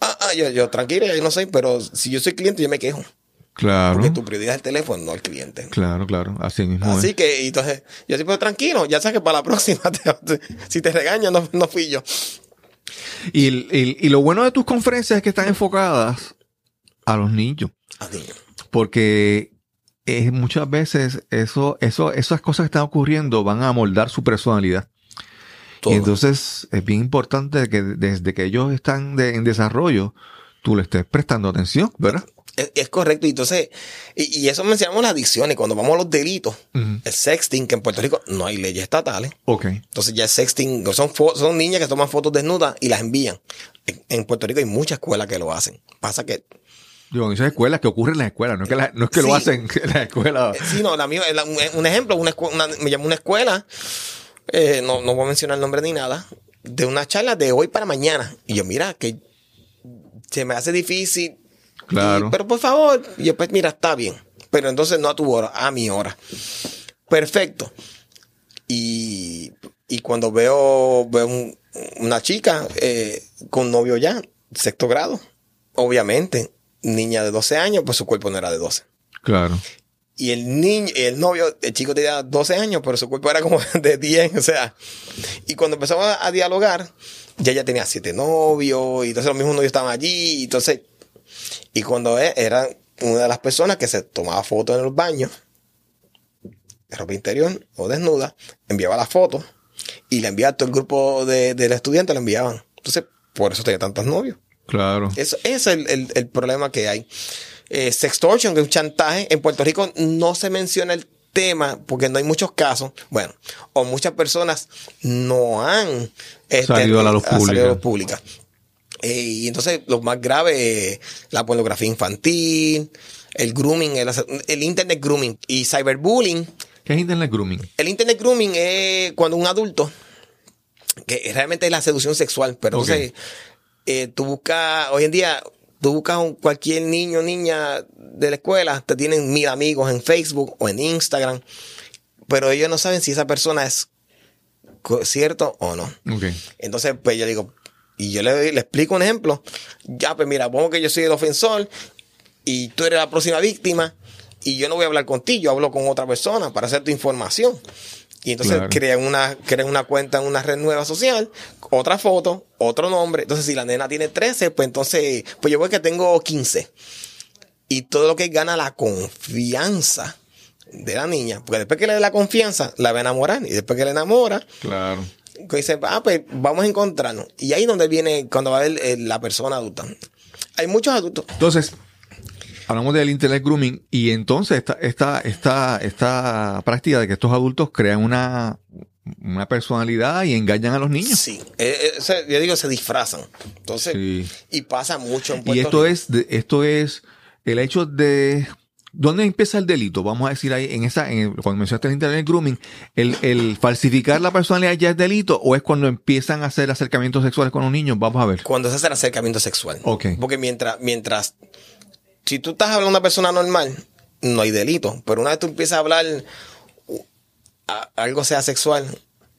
ah, ah, yo, yo, tranquilo, yo no sé, pero si yo soy cliente, yo me quejo. Claro. Porque tu prioridad es el teléfono, no el cliente. Claro, claro. Así mismo Así es. que, entonces, yo siempre tranquilo, ya sabes que para la próxima, te- si te regañan, no, no fui yo. Y, el- y lo bueno de tus conferencias es que están enfocadas a los niños. Así. Porque eh, muchas veces eso, eso, esas cosas que están ocurriendo van a moldar su personalidad. Todo. Y entonces es bien importante que desde que ellos están de- en desarrollo, tú le estés prestando atención, ¿verdad? Es, es correcto. Y entonces, y, y eso mencionamos las adicciones. Cuando vamos a los delitos, el sexting, que en Puerto Rico no hay leyes estatales. Ok. Entonces ya el sexting, son, son niñas que toman fotos desnudas y las envían. En, en Puerto Rico hay muchas escuelas que lo hacen. Pasa que, Digo, esas escuelas que ocurre en las escuelas, no es que, la- no es que Sí. lo hacen [LAUGHS] en las escuelas. eh, sí, no, la mía, la- un, ejemplo, una, una- me llamó una escuela, eh, no, no voy a mencionar el nombre ni nada, de una charla de hoy para mañana. Y yo, mira, que se me hace difícil. Claro. Y- pero por favor, y yo, pues mira, está bien. Pero entonces no a tu hora, a mi hora. Perfecto. Y, y cuando veo, veo un- una chica eh, con novio ya, sexto grado, obviamente, niña de 12 años, pues su cuerpo no era de 12. Claro. Y el niño, el novio, el chico tenía 12 años, pero su cuerpo era como [LAUGHS] de 10, o sea. Y cuando empezamos a, a dialogar, ya ella tenía siete novios, y entonces los mismos novios estaban allí, y entonces, y cuando era una de las personas que se tomaba fotos en los baños, de ropa interior o desnuda, enviaba la foto, y la enviaba a todo el grupo de, del estudiante, la enviaban. Entonces, por eso tenía tantos novios. Claro. Eso, ese es el, el- el problema que hay. Eh, sextortion, que es un chantaje. En Puerto Rico no se menciona el tema porque no hay muchos casos. Bueno, o muchas personas no han este, ha salido a la luz pública. Eh, y entonces lo más grave, eh, la pornografía infantil, el grooming, el, el internet grooming y cyberbullying. ¿Qué es Internet Grooming? El internet grooming es cuando un adulto, que realmente es la seducción sexual, pero Ok. entonces eh, tú buscas, hoy en día, tú buscas un, cualquier niño o niña de la escuela, te tienen mil amigos en Facebook o en Instagram, pero ellos no saben si esa persona es cierto o no. Entonces, pues yo digo, y yo le, le explico un ejemplo. Ya, pues mira, pongo que yo soy el ofensor y tú eres la próxima víctima y yo no voy a hablar contigo, yo hablo con otra persona para hacer tu información. Y entonces Claro. crean una, crean una cuenta en una red nueva social, otra foto, otro nombre. Entonces, si la nena tiene 13, pues entonces, pues yo veo que tengo 15. Y todo lo que gana la confianza de la niña, porque después que le dé la confianza, la va a enamorar. Y después que le enamora, Claro. Que dice, ah, pues vamos a encontrarnos. Y ahí es donde viene, cuando va a ver eh, la persona adulta. Hay muchos adultos. Entonces, hablamos del Internet Grooming y entonces esta, esta, esta, esta práctica de que estos adultos crean una, una personalidad y engañan a los niños. Sí, eh, eh, yo digo, se disfrazan. Entonces, Sí. y pasa mucho en Y Puerto esto Rico. es, esto es el hecho de ¿Dónde empieza el delito? Vamos a decir ahí, en esa, en, cuando mencionaste el internet grooming, el, el falsificar la personalidad ya es delito o es cuando empiezan a hacer acercamientos sexuales con los niños? Vamos a ver. Cuando se hace el acercamiento sexual. Ok. Porque mientras, mientras, si tú estás hablando a una persona normal, no hay delito. Pero una vez tú empiezas a hablar a- algo sea sexual,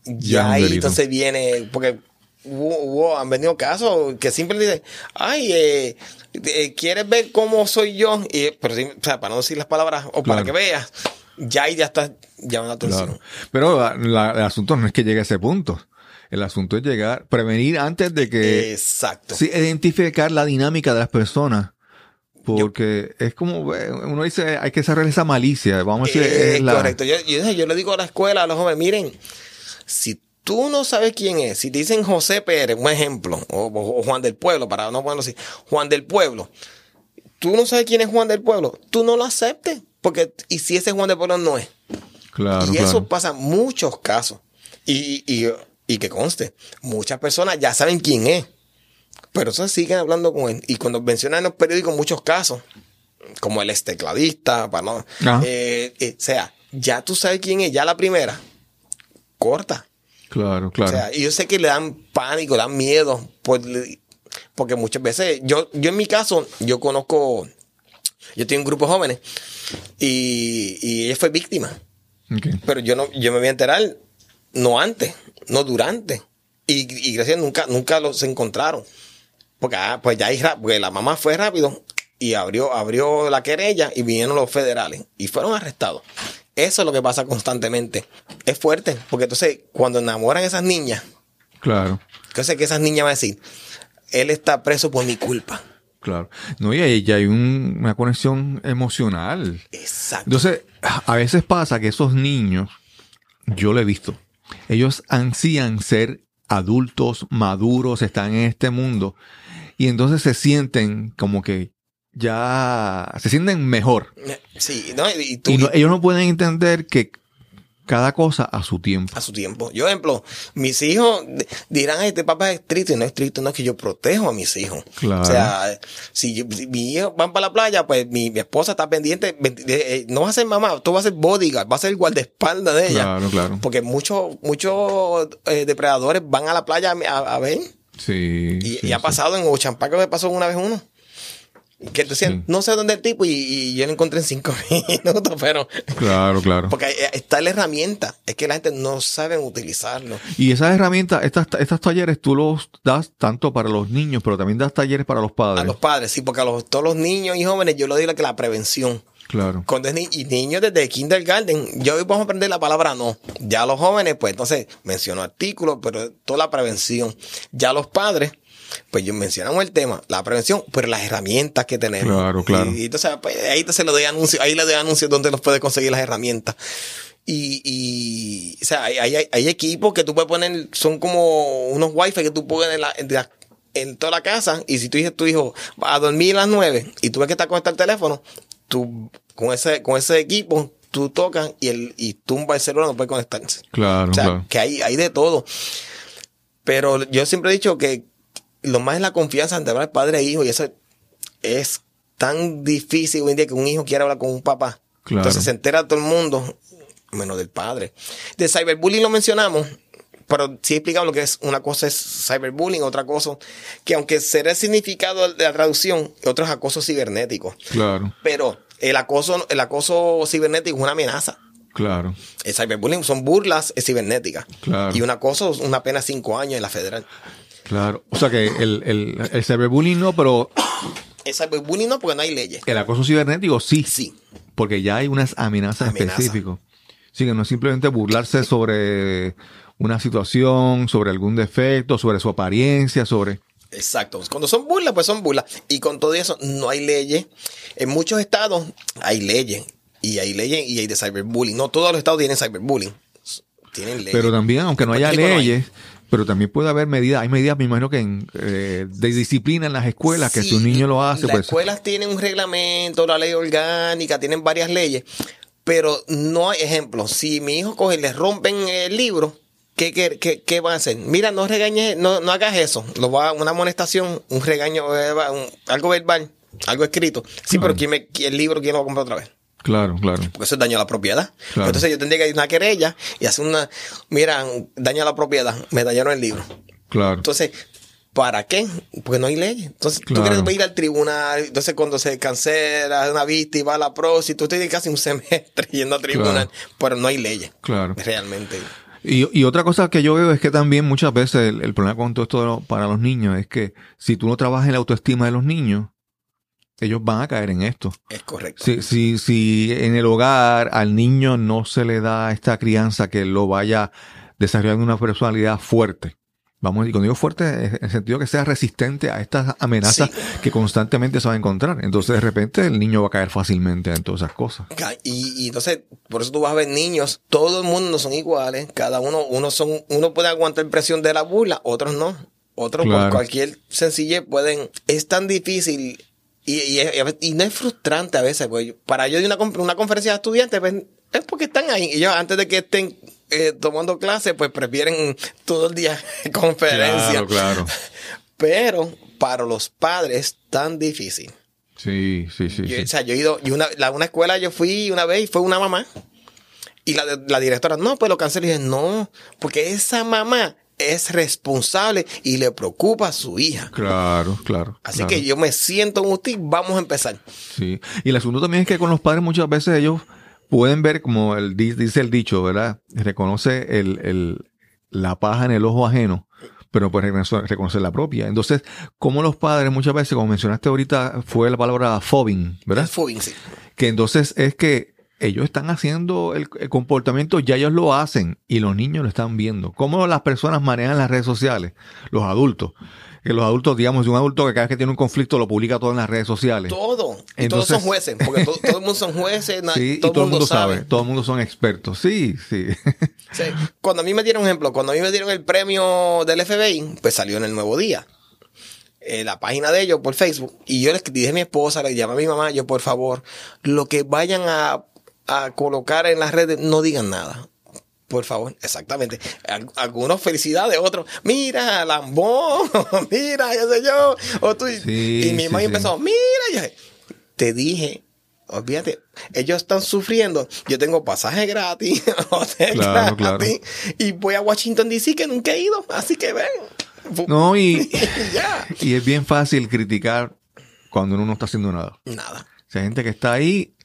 Ya ya, ahí delito. entonces viene, porque hubo, hubo- han venido casos que siempre dicen, ay, eh, eh, ¿quieres ver cómo soy yo? Y, pero, sí, o sea, para no decir las palabras o para Claro. que veas, ya ahí ya estás llamando la atención. Claro. Pero la- la- el asunto no es que llegue a ese punto. El asunto es llegar, prevenir antes de que Exacto. sí, identificar la dinámica de las personas Porque es como, eh, uno dice, hay que desarrollar esa malicia. Vamos a decir, Eh, es la- Correcto. Yo, yo, yo le digo a la escuela, a los jóvenes, miren, si tú no sabes quién es, si te dicen José Pérez, un ejemplo, o, Juan del Pueblo, para no ponerlo así, Juan del Pueblo, tú no sabes quién es Juan del Pueblo, tú no lo aceptes, porque, y si ese Juan del Pueblo no es. Claro, y eso pasa en muchos casos. Y, y, y que conste, muchas personas ya saben quién es, pero eso siguen hablando con él. Y cuando mencionan en los periódicos muchos casos, como el ex tecladista, para no, eh, eh, o sea, ya tú sabes quién es, ya la primera, corta. Claro, claro. O sea, y yo sé que le dan pánico, le dan miedo, por- porque muchas veces, yo, yo en mi caso, yo conozco, yo tengo un grupo de jóvenes y, y ella fue víctima. Pero yo no, yo me voy a enterar no antes, no durante. Y, y gracias nunca, nunca los encontraron. Porque ah, pues ya hay porque la mamá fue rápido y abrió, abrió la querella y vinieron los federales y fueron arrestados. Eso es lo que pasa constantemente. Es fuerte, porque entonces cuando enamoran a esas niñas, Claro, entonces que esas niñas van a decir, él está preso por mi culpa. claro. No, y ahí ya hay un- una conexión emocional. Exacto. Entonces, a veces pasa que esos niños, yo lo he visto, ellos ansían ser adultos, maduros, están en este mundo, y entonces se sienten como que ya se sienten mejor. Sí, ¿no? Y, tú, Y no- ellos no pueden entender que cada cosa a su tiempo. a su tiempo. Yo, ejemplo, mis hijos dirán, "Ay, este papá es estricto y no es estricto, no es que yo protejo a mis hijos. Claro. O sea, si, yo- si mis hijos van para la playa, pues mi, mi esposa está pendiente, de- eh, no va a ser mamá, tú vas a ser bodyguard, va a ser guardaespaldas de ella. Claro, claro. Porque muchos muchos eh, depredadores van a la playa a, a ver. Sí. Y, sí, y ha sí. pasado en Ochampaco, me pasó una vez uno. Que decían, Sí. no sé dónde el tipo y, y yo lo encontré en cinco [LAUGHS] minutos, pero Claro, claro. porque está la herramienta, es que la gente no sabe utilizarlo. Y esas herramientas, estas, estos talleres, tú los das tanto para los niños, pero también das talleres para los padres. A los padres, sí, porque a los, todos los niños y jóvenes yo le digo que la prevención. Claro. Cuando es ni- y niños desde kindergarten, yo hoy vamos a aprender la palabra no. Ya los jóvenes, pues entonces menciono artículos, pero toda la prevención. Ya los padres, pues yo mencionamos el tema, la prevención, pero las herramientas que tenemos. Claro, claro. Y, y entonces pues, ahí te se le doy anuncios, ahí le doy anuncios donde los puedes conseguir las herramientas. Y, y o sea, hay, hay, hay equipos que tú puedes poner, son como unos wifi que tú pones en, la, en, la- en toda la casa. Y si tú dices tu hijo va a dormir a las 9 y tú ves que está conectado el teléfono, tú con ese, con ese equipo, tú tocas y el, y tumba el celular, no puede conectarse. Claro, O sea, claro. que hay, hay de todo. Pero yo siempre he dicho que lo más es la confianza entre hablar padre e hijo. Y eso es tan difícil hoy en día que un hijo quiera hablar con un papá. Claro. Entonces se entera todo el mundo, menos del padre. De cyberbullying lo mencionamos, pero sí explicamos lo que es. Una cosa es cyberbullying, otra cosa que aunque será el significado de la traducción, otro es acoso cibernético. Claro, Pero el acoso, el acoso cibernético es una amenaza. claro. El cyberbullying son burlas cibernéticas. Claro. Y un acoso es una pena de cinco años en la federal. Claro. O sea que el, el, el cyberbullying no, pero [COUGHS] El cyberbullying no, porque no hay leyes. el acoso cibernético sí. Sí. Porque ya hay unas amenazas Amenaza. específicas. Sí, que no es simplemente burlarse sobre una situación, sobre algún defecto, sobre su apariencia, sobre... Exacto. Cuando son burlas, pues son burlas. Y con todo eso, no hay leyes. En muchos estados hay leyes. Y hay leyes y hay de cyberbullying. No todos los estados tienen cyberbullying. Tienen leyes. Pero también, aunque no haya no hay. Pero también puede haber medidas. Hay medidas, me imagino que en, eh, de disciplina en las escuelas, que si un niño lo hace, Las pues... escuelas tienen un reglamento, la ley orgánica, tienen varias leyes. Pero no hay ejemplo. Si mi hijo coge y le rompen el libro, ¿qué, qué, qué, qué van a hacer? Mira, no regañes, no, no hagas eso. Lo va, una amonestación, un regaño, un- algo verbal, algo escrito. Sí, Claro. pero ¿quién me, el libro, ¿quién lo va a comprar otra vez? Claro, claro. Porque eso es daño a la propiedad. Claro. Entonces yo tendría que ir a una querella y hacer una, mira, daño a la propiedad, me dañaron el libro. Claro. Entonces, ¿para qué? Porque no hay ley. Entonces, Claro. tú quieres ir al tribunal. Entonces, cuando se cancela una vista y va a la próxima, tú tienes casi un semestre [LAUGHS] yendo al tribunal. Pero no hay leyes. Claro. Realmente. Y, y otra cosa que yo veo es que también muchas veces el, el problema con todo esto para los niños es que si tú no trabajas en la autoestima de los niños, ellos van a caer en esto. Es correcto. Si, si, si en el hogar al niño no se le da esta crianza que lo vaya desarrollando una personalidad fuerte, Vamos, y cuando digo fuerte, en el sentido que sea resistente a estas amenazas que constantemente se va a encontrar. Entonces, de repente, el niño va a caer fácilmente en todas esas cosas. Y, y entonces, por eso tú vas a ver niños, todo el mundo no son iguales, cada uno, uno son, uno puede aguantar presión de la burla, otros no. Otros por cualquier sencillez pueden, es tan difícil y, y, y, no es frustrante a veces, pues, para yo de una, una conferencia de estudiantes, pues, es porque están ahí. Y ellos antes de que estén eh, tomando clases, pues prefieren todo el día conferencia. Claro, claro. [LAUGHS] Pero para los padres es tan difícil. Sí, sí, sí. O sea, yo he ido, y una, la, una escuela yo fui una vez y fue una mamá. Y la, la directora, no, pues lo cancelé. Y dije, no, porque esa mamá es responsable y le preocupa a su hija. Claro, claro. Así que yo me siento en usted, vamos a empezar. Sí. Y el asunto también es que con los padres muchas veces ellos pueden ver, como el, dice el dicho, ¿verdad? Reconoce el, el, la paja en el ojo ajeno, pero pues reconocer la propia. Entonces, como los padres muchas veces, como mencionaste ahorita, fue la palabra fobing, ¿verdad? Fobing, sí. Que entonces es que ellos están haciendo el, comportamiento, ya ellos lo hacen y los niños lo están viendo. ¿Cómo las personas manejan las redes sociales? Los adultos. Que los adultos, digamos, un adulto que cada vez que tiene un conflicto lo publica todo en las redes sociales. Todo. Y todos son jueces, porque todo, el mundo son jueces. [LAUGHS] Sí, todo, y todo el mundo sabe. Todo el mundo son expertos. Sí, sí. [LAUGHS] sí. Cuando a mí me dieron, ejemplo, cuando a mí me dieron el premio del FBI, pues salió en el Nuevo Día. En la página de ellos por Facebook. Y yo les dije a mi esposa, le llamé a mi mamá, yo por favor, lo que vayan a a colocar en las redes, no digan nada. Por favor, exactamente. Algunos felicidades, otros, mira, Lambón, [LAUGHS] mira, qué sé yo. O tú, y mi mamá empezó, mira, ya, te dije, olvídate, ellos están sufriendo. Yo tengo pasaje gratis, [LAUGHS] hotel gratis, y voy a Washington DC que nunca he ido, así que ven. No, y, [LAUGHS] y es bien fácil criticar cuando uno no está haciendo nada. Nada. hay gente que está ahí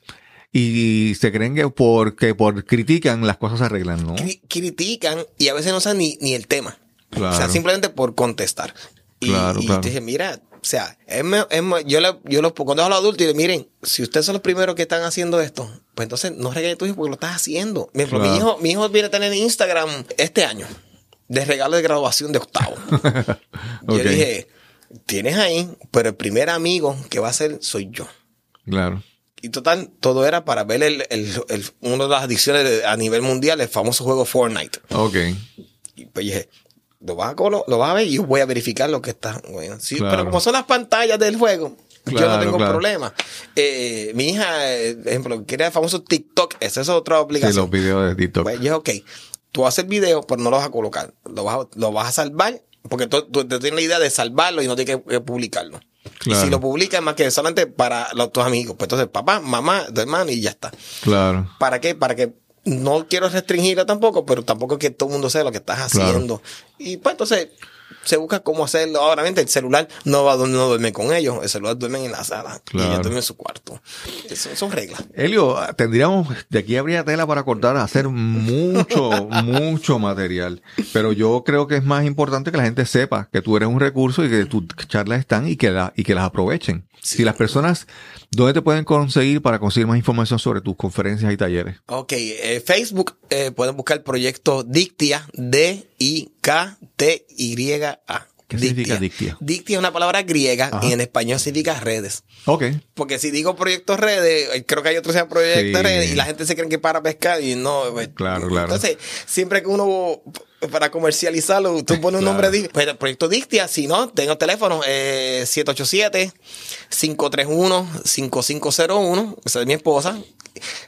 y se creen que porque por critican las cosas se arreglan, ¿no? critican y a veces no saben ni, el tema. O sea, simplemente por contestar. Y, claro, te dije, mira, o sea, es, yo, le, yo los cuando a los adultos y le miren, si ustedes son los primeros que están haciendo esto, pues entonces no regale tu hijo porque lo estás haciendo. Mi, hijo, mi hijo viene a tener Instagram este año, de regalo de graduación de octavo. [LAUGHS] Yo dije, tienes ahí, pero el primer amigo que va a ser soy yo. Claro. Y total, todo era para ver el, el, una de las adicciones a nivel mundial, el famoso juego Fortnite. Ok. Y pues dije, lo vas a, lo, vas a ver y yo voy a verificar lo que está. Bueno, sí, pero como son las pantallas del juego, yo no tengo problema. Eh, mi hija, eh, ejemplo, quiere el famoso TikTok, esa es otra aplicación. Sí, los videos de TikTok. Pues yo, ok, tú haces el video, pero no lo vas a colocar. Lo vas a, lo vas a salvar, porque tú, tú, tienes la idea de salvarlo y no tienes que publicarlo. Y si lo publica es más que solamente para los, tus amigos. Pues entonces, papá, mamá, tu hermano y ya está. Claro. ¿Para qué? Para que no quiero restringirla tampoco, pero tampoco que todo el mundo sepa lo que estás haciendo. Y pues entonces se busca cómo hacerlo. Obviamente el celular no va no duerme con ellos, el celular duerme en la sala y ellos duermen en su cuarto. Eso, son reglas. Elio, tendríamos, de aquí habría tela para cortar, hacer mucho, [LAUGHS] mucho material. Pero yo creo que es más importante que la gente sepa que tú eres un recurso y que tus charlas están y que, la, y que las aprovechen. Si las personas, ¿dónde te pueden conseguir para conseguir más información sobre tus conferencias y talleres? Ok, eh, Facebook eh, pueden buscar el proyecto Dictia, D-I-K-T-Y-A. ¿Qué significa Dictia? Dictia es una palabra griega y en español significa redes. Ok. Porque si digo proyectos redes, eh, creo que hay otros que sean proyectos redes y la gente se cree que para pescar y no. Pues, claro, claro. Entonces, siempre que uno para comercializarlo, tú pones un nombre [LAUGHS] de pues, proyecto Dictia, si no, tengo teléfono eh, 787-531-5501, esa es mi esposa.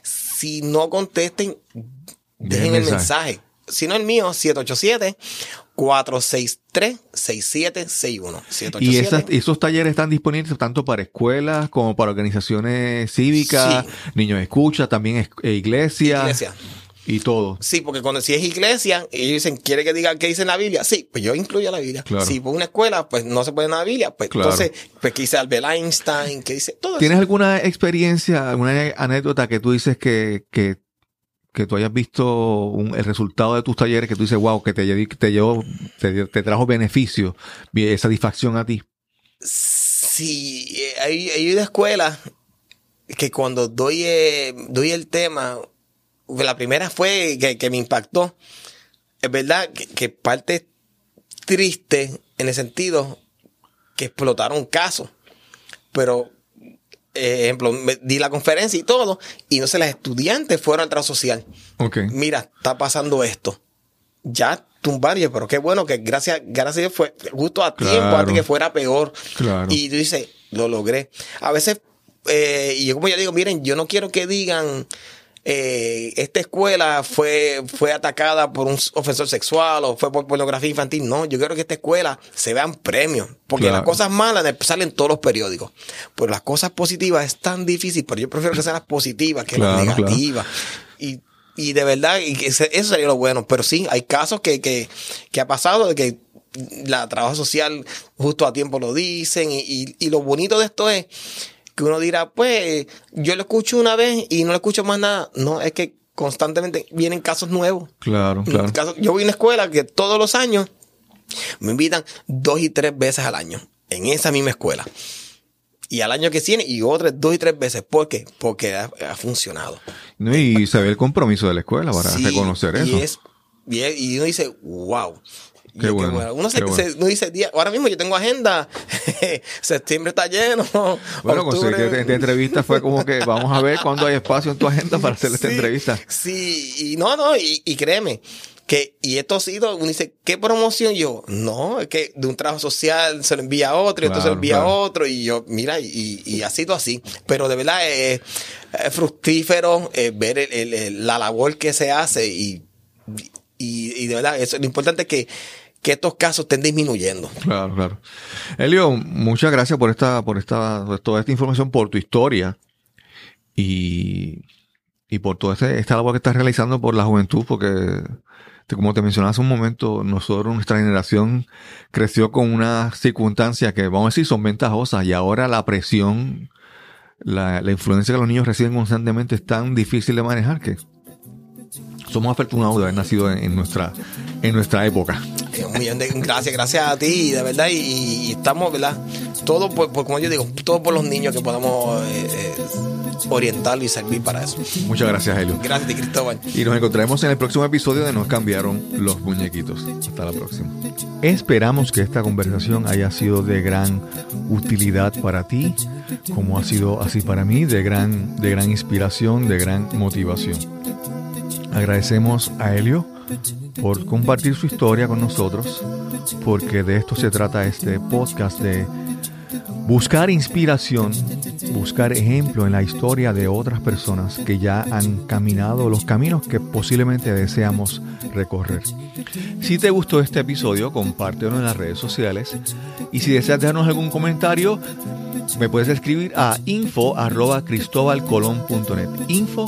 Si no contesten, dejen el mensaje. Si no el mío, 787 463-6761. Y esos talleres están disponibles tanto para escuelas como para organizaciones cívicas, niños escucha, también eh, iglesias. Iglesia. Y todo. Sí, porque cuando si es iglesia, ellos dicen, ¿quiere que diga qué dice en la Biblia? Sí, pues yo incluyo la Biblia. Si por una escuela, pues no se puede en la Biblia, pues entonces, pues que dice Albert Einstein, que dice todo ¿Tienes alguna experiencia, alguna anécdota que tú dices que, que, que tú hayas visto el resultado de tus talleres, que tú dices, wow, que te, te llevó, te, te trajo beneficio, satisfacción a ti? Sí, eh, hay, hay una escuela que cuando doy, eh, doy el tema, la primera fue que, me impactó. Es verdad que, parte triste en el sentido que explotaron casos. Pero, eh, ejemplo, me di la conferencia y todo, y no sé, las estudiantes fueron al trabajo social. Ok. Mira, está pasando esto. Ya tumbar, pero qué bueno que gracias, gracias a Dios fue justo a tiempo antes que fuera peor. Claro. Y tú dices, lo logré. A veces, eh, y yo como yo digo, miren, yo no quiero que digan, eh, esta escuela fue, fue atacada por un ofensor sexual o fue por pornografía infantil. No, yo quiero que esta escuela se vean premios. Porque Claro. las cosas malas salen en todos los periódicos. Pero las cosas positivas es tan difícil, pero yo prefiero que sean las positivas que Claro, las claro. negativas. Y, y de verdad, y eso sería lo bueno. Pero sí, hay casos que, que, que ha pasado de que la trabajo social justo a tiempo lo dicen. Y, y, y lo bonito de esto es que uno dirá, pues, yo lo escucho una vez y no lo escucho más nada. No, es que constantemente vienen casos nuevos. Claro, claro. Casos- yo voy a una escuela que todos los años me invitan dos y tres veces al año en esa misma escuela. Y al año que viene y otras dos y tres veces. ¿Por qué? Porque ha, ha funcionado. No, Y se ve el compromiso de la escuela para Sí, reconocer eso. Y, es, y, es- y uno dice, wow. Qué que, bueno, Uno, se, qué bueno. se- uno dice, día, ahora mismo yo tengo agenda, [LAUGHS] septiembre está lleno. Bueno, octubre- conseguir esta entrevista fue como que vamos a ver cuándo hay espacio en tu agenda para hacer esta entrevista. Sí, y no, no, y, y créeme, que, y esto ha sido, uno dice, ¿qué promoción yo? No, es que de un trabajo social se lo envía a otro, y entonces se Claro, lo envía claro. a otro, y yo, mira, y, y ha sido así. Pero de verdad es, es fructífero eh, ver el- el- el- la labor que se hace, y, y, y de verdad, eso, lo importante es que, que estos casos estén disminuyendo. Claro, claro. Elio, muchas gracias por esta, por esta, toda esta información, por tu historia y, y por toda este- esta labor que estás realizando por la juventud, porque como te mencionaba hace un momento, nosotros, nuestra generación creció con unas circunstancias que, vamos a decir, son ventajosas y ahora la presión, la, la influencia que los niños reciben constantemente es tan difícil de manejar que somos afortunados de haber nacido en, nuestra, en nuestra época. Un millón de gracias, gracias a ti, de verdad, y, y estamos, ¿verdad? Todo por, por- como yo digo, todo por los niños que podamos eh, eh, orientarlo y servir para eso. Muchas gracias, Helio. Gracias, de Cristóbal. Y nos encontraremos en el próximo episodio de Nos cambiaron los muñequitos. Hasta la próxima. Esperamos que esta conversación haya sido de gran utilidad para ti, como ha sido así para mí, de gran, de gran inspiración, de gran motivación. Agradecemos a Helio por compartir su historia con nosotros, porque de esto se trata este podcast de buscar inspiración, buscar ejemplo en la historia de otras personas que ya han caminado los caminos que posiblemente deseamos recorrer. Si te gustó este episodio, compártelo en las redes sociales. Y si deseas dejarnos algún comentario, me puedes escribir a info arroba info